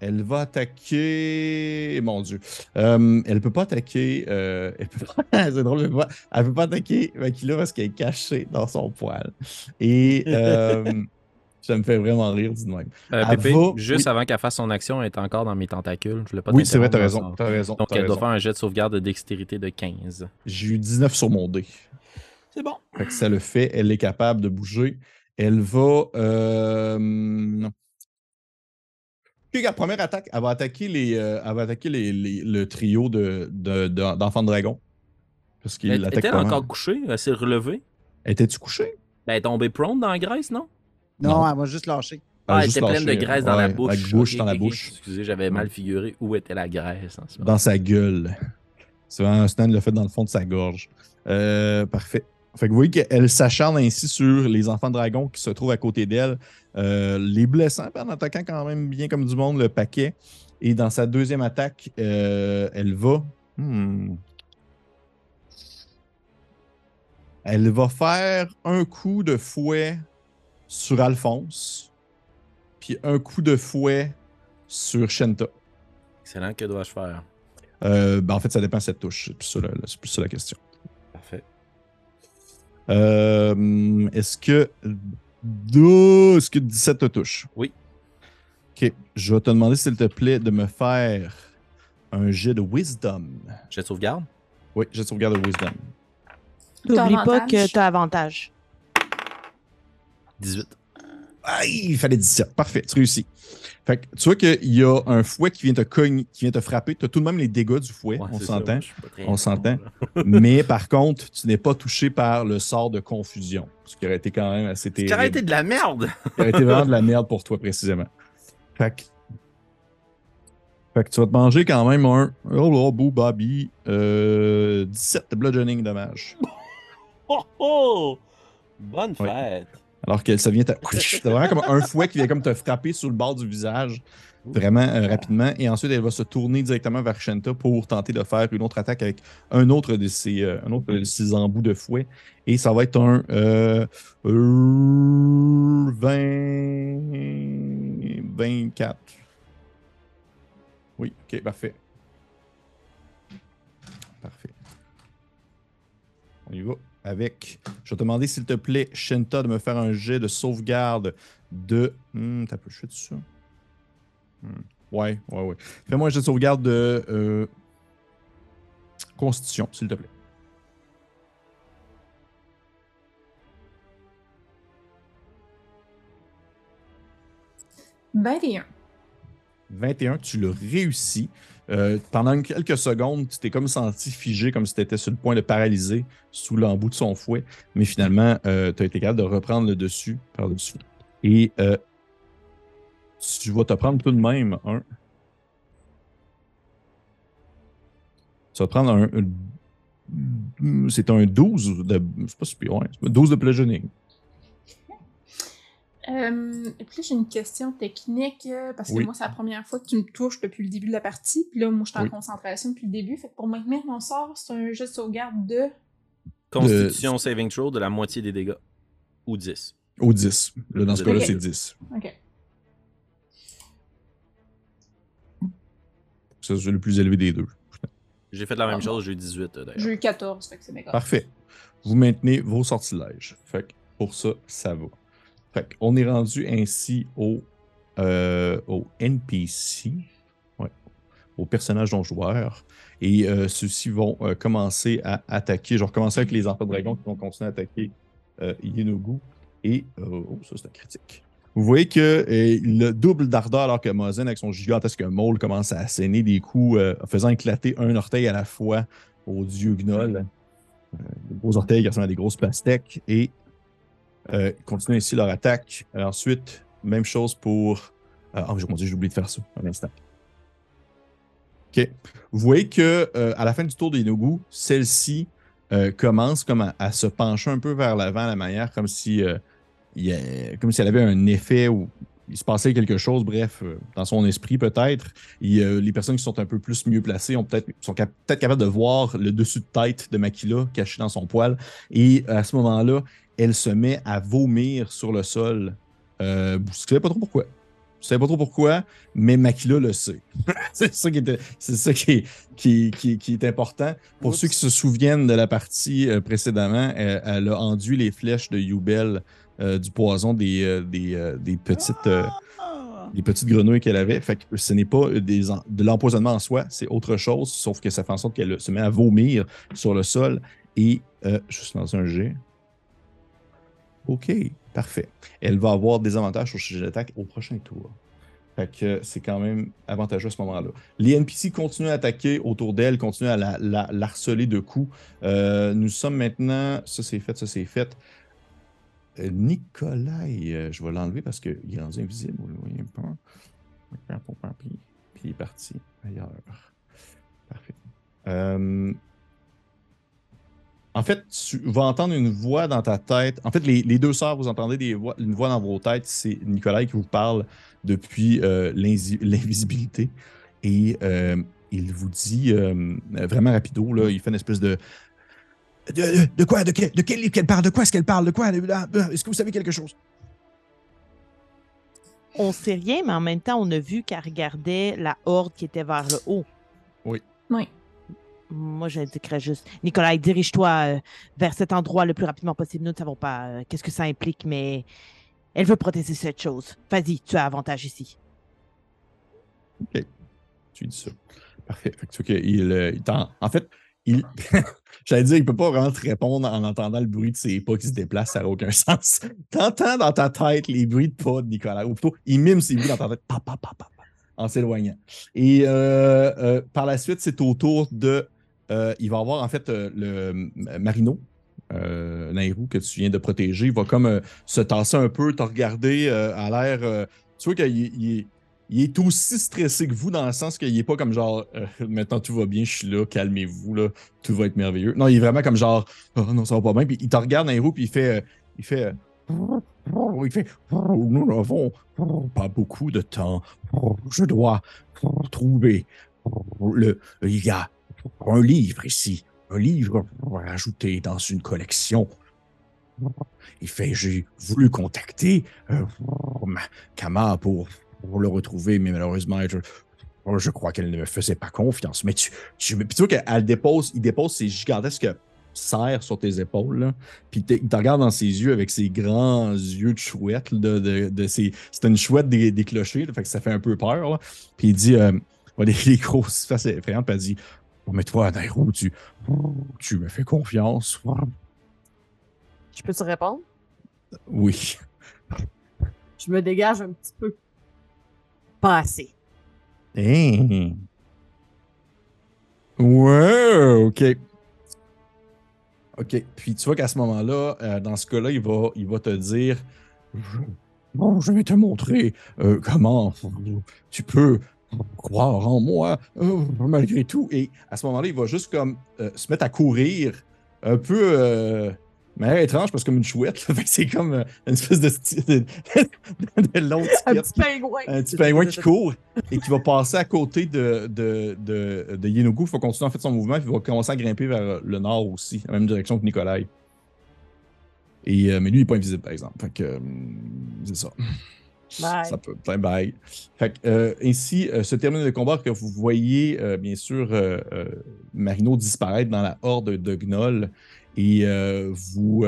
Elle va attaquer. Mon Dieu. Euh, elle peut pas attaquer. euh, elle peut pas- C'est drôle, elle peut pas, elle peut pas attaquer Makila parce qu'elle est cachée dans son poil. Et euh, ça me fait vraiment rire, dis même. Euh, Elle Pépé, va- juste oui. avant qu'elle fasse son action, elle est encore dans mes tentacules. Je voulais pas Oui, c'est vrai, t'as raison. T'as raison. Donc, t'as elle doit faire un jet de sauvegarde de dextérité de 15. J'ai eu 19 sur mon dé. C'est bon. Fait que ça le fait. Elle est capable de bouger. Elle va. Euh... Ok, la première attaque, elle va attaquer, les, euh, elle va attaquer les, les- le trio de, de- de- d'enfants de dragon. Parce qu'il Elle était encore couchée, elle s'est relevée? Étais-tu couché? Ben, elle est tombée prone dans la graisse, non? Non, Non. elle m'a juste lâché. Ah, elle était pleine de graisse dans la bouche. La bouche Ok, dans la bouche. Excusez, j'avais mal figuré où était la graisse. en ce moment. Dans sa gueule. C'est vraiment Stan l'a fait dans le fond de sa gorge. Euh, parfait. Fait que vous voyez qu'elle s'acharne ainsi sur les enfants dragons qui se trouvent à côté d'elle, euh, les blessant en attaquant quand même bien comme du monde le paquet. Et dans sa deuxième attaque, euh, elle va. hmm. Elle va faire un coup de fouet sur Alphonse, puis un coup de fouet sur Shenta. Excellent, que dois-je faire? Euh, ben, en fait, ça dépend de cette touche. C'est plus ça, la- c'est plus ça la question. Euh, est-ce que. Est-ce que 17 te touche? Oui. Ok. Je vais te demander, s'il te plaît, de me faire un jet de wisdom. Jet de sauvegarde? Oui, jet de sauvegarde de wisdom. N'oublie pas que tu as avantage. 18. Aïe, il fallait 17. Parfait, tu réussis. Fait que tu vois qu'il y a un fouet qui vient te cogner, qui vient te frapper. Tu as tout de même les dégâts du fouet, Ouais, on s'entend. On s'entend. Mais par contre, tu n'es pas touché par le sort de confusion. Ce qui aurait été quand même assez terrible. carrément été de la merde! Ça aurait été vraiment de la merde pour toi, précisément. Fait que, fait que tu vas te manger quand même un. Oh là, beau Bobby. Euh, 17 de bludgeoning dommage. Oh oh! Bonne Ouais. Alors que ça vient. te- vraiment comme un fouet qui vient comme te frapper sur le bord du visage. Vraiment euh, rapidement. Et ensuite, elle va se tourner directement vers Shenta pour tenter de faire une autre attaque avec un autre de ses, euh, embouts de fouet. Et ça va être un euh, euh, 20. 24. Oui, ok, parfait. Parfait. On y va avec. Je vais te demander, s'il te plaît, Shenta, de me faire un jet de sauvegarde de. Hmm, t'as peu, je tout ça. Hmm. Ouais, ouais, ouais. Fais-moi un jet de sauvegarde de. euh, Constitution, s'il te plaît. Ben. 21, tu l'as réussi. Euh, pendant quelques secondes, tu t'es comme senti figé, comme si tu étais sur le point de paralyser sous l'embout de son fouet. Mais finalement, tu as été capable de reprendre le dessus par-dessus. Et euh, tu vas te prendre tout de même un. Tu vas te prendre un. c'est un 12 de. C'est pas super, c'est 12 de bludgeoning. Euh, et puis là, j'ai une question technique, euh, parce que Oui. moi, c'est la première fois que tu me touches depuis le début de la partie. Puis là, moi, je suis en Oui. concentration depuis le début. Fait que pour maintenir mon sort, c'est un jeu de sauvegarde de. Constitution saving throw de la moitié des dégâts. Ou 10. Au 10. Là, dans ce cas-là, c'est 10. Ok. Ça, C'est le plus élevé des deux. J'ai fait la même Ah. chose, j'ai eu 18 euh, d'ailleurs. J'ai eu 14, fait que c'est méga. Parfait. Vous maintenez vos sortilèges. Fait que pour ça, ça va. Fait on est rendu ainsi au, euh, au NPC, ouais, aux personnages non joueurs. Et euh, ceux-ci vont euh, commencer à attaquer. Je vais recommencer avec les enfants de dragon qui vont continuer à attaquer Yenogu. Et. oh, ça, c'est un critique. Vous voyez que le double d'ardeur alors que Mozen, avec son gigantesque maul, commence à asséner des coups, faisant éclater un orteil à la fois au dieu Gnoll. Des gros orteils qui ressemblent à des grosses pastèques. Et euh, continuent ainsi leur attaque. Euh, ensuite, même chose pour. euh, oh j'ai oublié de faire ça. Un instant. OK. Vous voyez que euh, à la fin du tour des Nogu, celle-ci commence comme à, se pencher un peu vers l'avant, la manière comme si, il comme si elle avait un effet où il se passait quelque chose, bref, dans son esprit peut-être. Les personnes qui sont un peu plus mieux placées ont peut-être sont peut-être capables de voir le dessus de tête de Makila caché dans son poil. Et à ce moment-là, elle se met à vomir sur le sol. Euh, vous ne savez pas trop pourquoi. Je sais pas trop pourquoi, mais Makila le sait. c'est ça, qui est, c'est ça qui, est, qui, qui- qui est important. Pour Oups. ceux qui se souviennent de la partie euh, précédemment, elle, elle a enduit les flèches de Yubel euh, du poison des, euh, des, euh, des petites. euh, Ah! des petites grenouilles qu'elle avait. Fait que ce n'est pas des de l'empoisonnement en soi, c'est autre chose, sauf que ça fait en sorte qu'elle se met à vomir sur le sol et euh, juste dans un jet. OK, parfait. Elle va avoir des avantages sur ses jets d'attaque au prochain tour. Fait que c'est quand même avantageux à ce moment-là. Les NPC continuent à attaquer autour d'elle, continuent à la, de coups. Euh, nous sommes maintenant. Ça, c'est fait, ça, c'est fait. Euh, Nikolai, euh, je vais l'enlever parce qu'il est rendu invisible. Vous le voyez pas. Puis puis il est parti ailleurs. Parfait. En fait, tu vas entendre une voix dans ta tête. En fait, les, les deux sœurs, vous entendez des voix, une voix dans vos têtes. C'est Nikolai qui vous parle depuis euh, l'invisibilité. Et euh, il vous dit euh, vraiment rapido, là, il fait une espèce de. De, de quoi De quel, de quel livre qu'elle parle De quoi est-ce qu'elle parle De quoi Est-ce que vous savez quelque chose? On sait rien, mais en même temps, on a vu qu'elle regardait la horde qui était vers le haut. Oui. Moi, j'indiquerais juste, Nicolas, dirige-toi euh, vers cet endroit le plus rapidement possible. Nous ne savons pas euh, qu'est-ce que ça implique, mais elle veut protéger cette chose. Vas-y, tu as avantage ici. Tu dis ça. Parfait. Fait que qu'il, euh, il En fait, il. J'allais dire, il peut pas vraiment te répondre en entendant le bruit de ses pas qui se déplacent, ça n'a aucun sens. T'entends dans ta tête les bruits de pas de Nicolas, ou plutôt, il mime ses bruits dans ta tête, pa, en s'éloignant. Et par la suite, c'est au tour de. Euh, il va avoir en fait euh, le Marino, euh, Nairou, que tu viens de protéger. Il va comme euh, se tasser un peu, te regarder à l'air. tu vois qu'il il est aussi stressé que vous dans le sens qu'il est pas comme genre maintenant tout va bien, je suis là, calmez-vous là, tout va être merveilleux. Non, il est vraiment comme genre oh non, ça va pas bien. Puis il te regarde roues, puis il fait il fait il fait nous n'avons pas beaucoup de temps. Je dois trouver le il y a un livre ici, un livre rajouté dans une collection. Il fait j'ai voulu contacter euh, ma- Kama pour le retrouver, mais malheureusement, je, crois qu'elle ne me faisait pas confiance. Mais tu, tu, tu vois qu'elle dépose, il dépose ses gigantesques serres sur tes épaules, puis il te regarde dans ses yeux avec ses grands yeux de chouette, de, de, de c'est une chouette des, clochers, fait que ça fait un peu peur, puis il dit, euh, les, grosses faces effrayantes, puis elle dit, mais toi, Nairo, tu, tu me fais confiance. Je peux te répondre? Oui. Je me dégage un petit peu. Pas assez. Hein. Ouais, ok. Ok. Puis tu vois qu'à ce moment-là, euh, dans ce cas-là, il va, il va te dire Bon, je vais te montrer euh, comment tu peux croire en moi euh, malgré tout. Et à ce moment-là, il va juste comme euh, se mettre à courir un peu. euh, mais étrange parce que comme une chouette. c'est comme euh, une espèce de, de, de, de long Un petit pingouin. un petit pingouin qui court et qui va passer à côté de, de, de, de Yenogu. Il faut continuer en fait son mouvement, puis il va commencer à grimper vers le nord aussi, la même direction que Nikolai. Et, mais lui, il n'est pas invisible, par exemple. Fait que c'est ça. Bye. Ça peut bail. Fait que, euh, ainsi euh, se termine le combat que vous voyez, euh, bien sûr, euh, Marino disparaître dans la horde de gnolls. Et vous,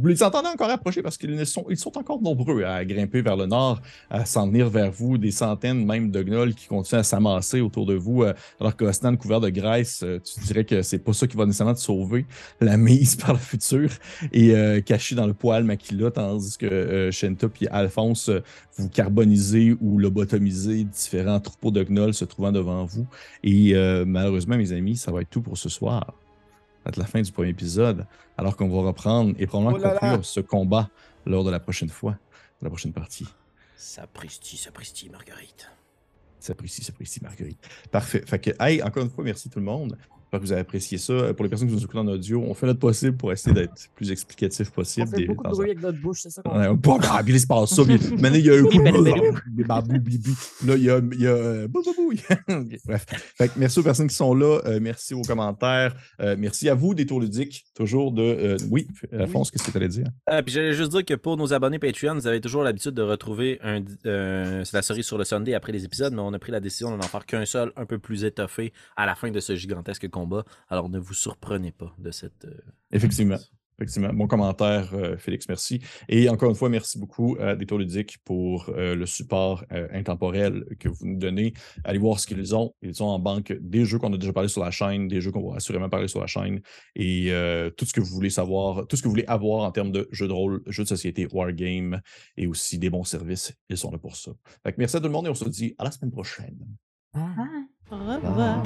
vous les entendez encore approcher parce qu'ils sont, encore nombreux à grimper vers le nord, à s'en venir vers vous, des centaines même de gnolls qui continuent à s'amasser autour de vous, euh, alors que Osnan, couvert de graisse, euh, tu dirais que c'est pas ça qui va nécessairement te sauver, la mise par le futur, et euh, caché dans le poil Makila, tandis que euh, Shenta puis Alphonse, euh, vous carbonisez ou lobotomisez différents troupeaux de gnolls se trouvant devant vous. Et malheureusement, mes amis, ça va être tout pour ce soir. Être la fin du premier épisode, alors qu'on va reprendre et probablement Oh là là. conclure ce combat lors de la prochaine fois, de la prochaine partie. Sapristi, sapristi, Marguerite. Ça apprécie, Marguerite. Parfait. Fait que, hey, encore une fois, merci tout le monde. J'espère que vous avez apprécié ça. Euh, Pour les personnes qui nous écoutent en audio, on fait notre possible pour essayer d'être plus explicatif On possible. fait Des- beaucoup de dans un- bruit avec notre bouche, c'est ça qu'on Ouais, pas grave, il se passe ça. Puis, maintenant, il y a un coup de babou, bibi. Là, il y a. Il y a euh, bou, bou, bou. Ok, Bref. Fait que merci aux personnes qui sont là. euh, merci aux commentaires. euh, merci à vous, des tours ludiques. Toujours de. euh, oui, Alphonse, qu'est-ce que tu allais dire? Euh, puis j'allais juste dire que pour nos abonnés Patreon, vous avez toujours l'habitude de retrouver un, euh, c'est la cerise sur le Sunday après les épisodes, mais on a pris la décision d'en faire qu'un seul, un peu plus étoffé à la fin de ce gigantesque combat. Alors ne vous surprenez pas de cette. euh, Effectivement. Effectivement. Bon commentaire, euh, Félix, merci. Et encore une fois, merci beaucoup à Détour Ludique pour euh, le support euh, intemporel que vous nous donnez. Allez voir ce qu'ils ont. Ils ont en banque des jeux qu'on a déjà parlé sur la chaîne, des jeux qu'on va assurément parler sur la chaîne et euh, tout ce que vous voulez savoir, tout ce que vous voulez avoir en termes de jeux de rôle, jeux de société, wargame et aussi des bons services. Ils sont là pour ça. Fait que merci à tout le monde et on se dit à la semaine prochaine. Ah. Au revoir.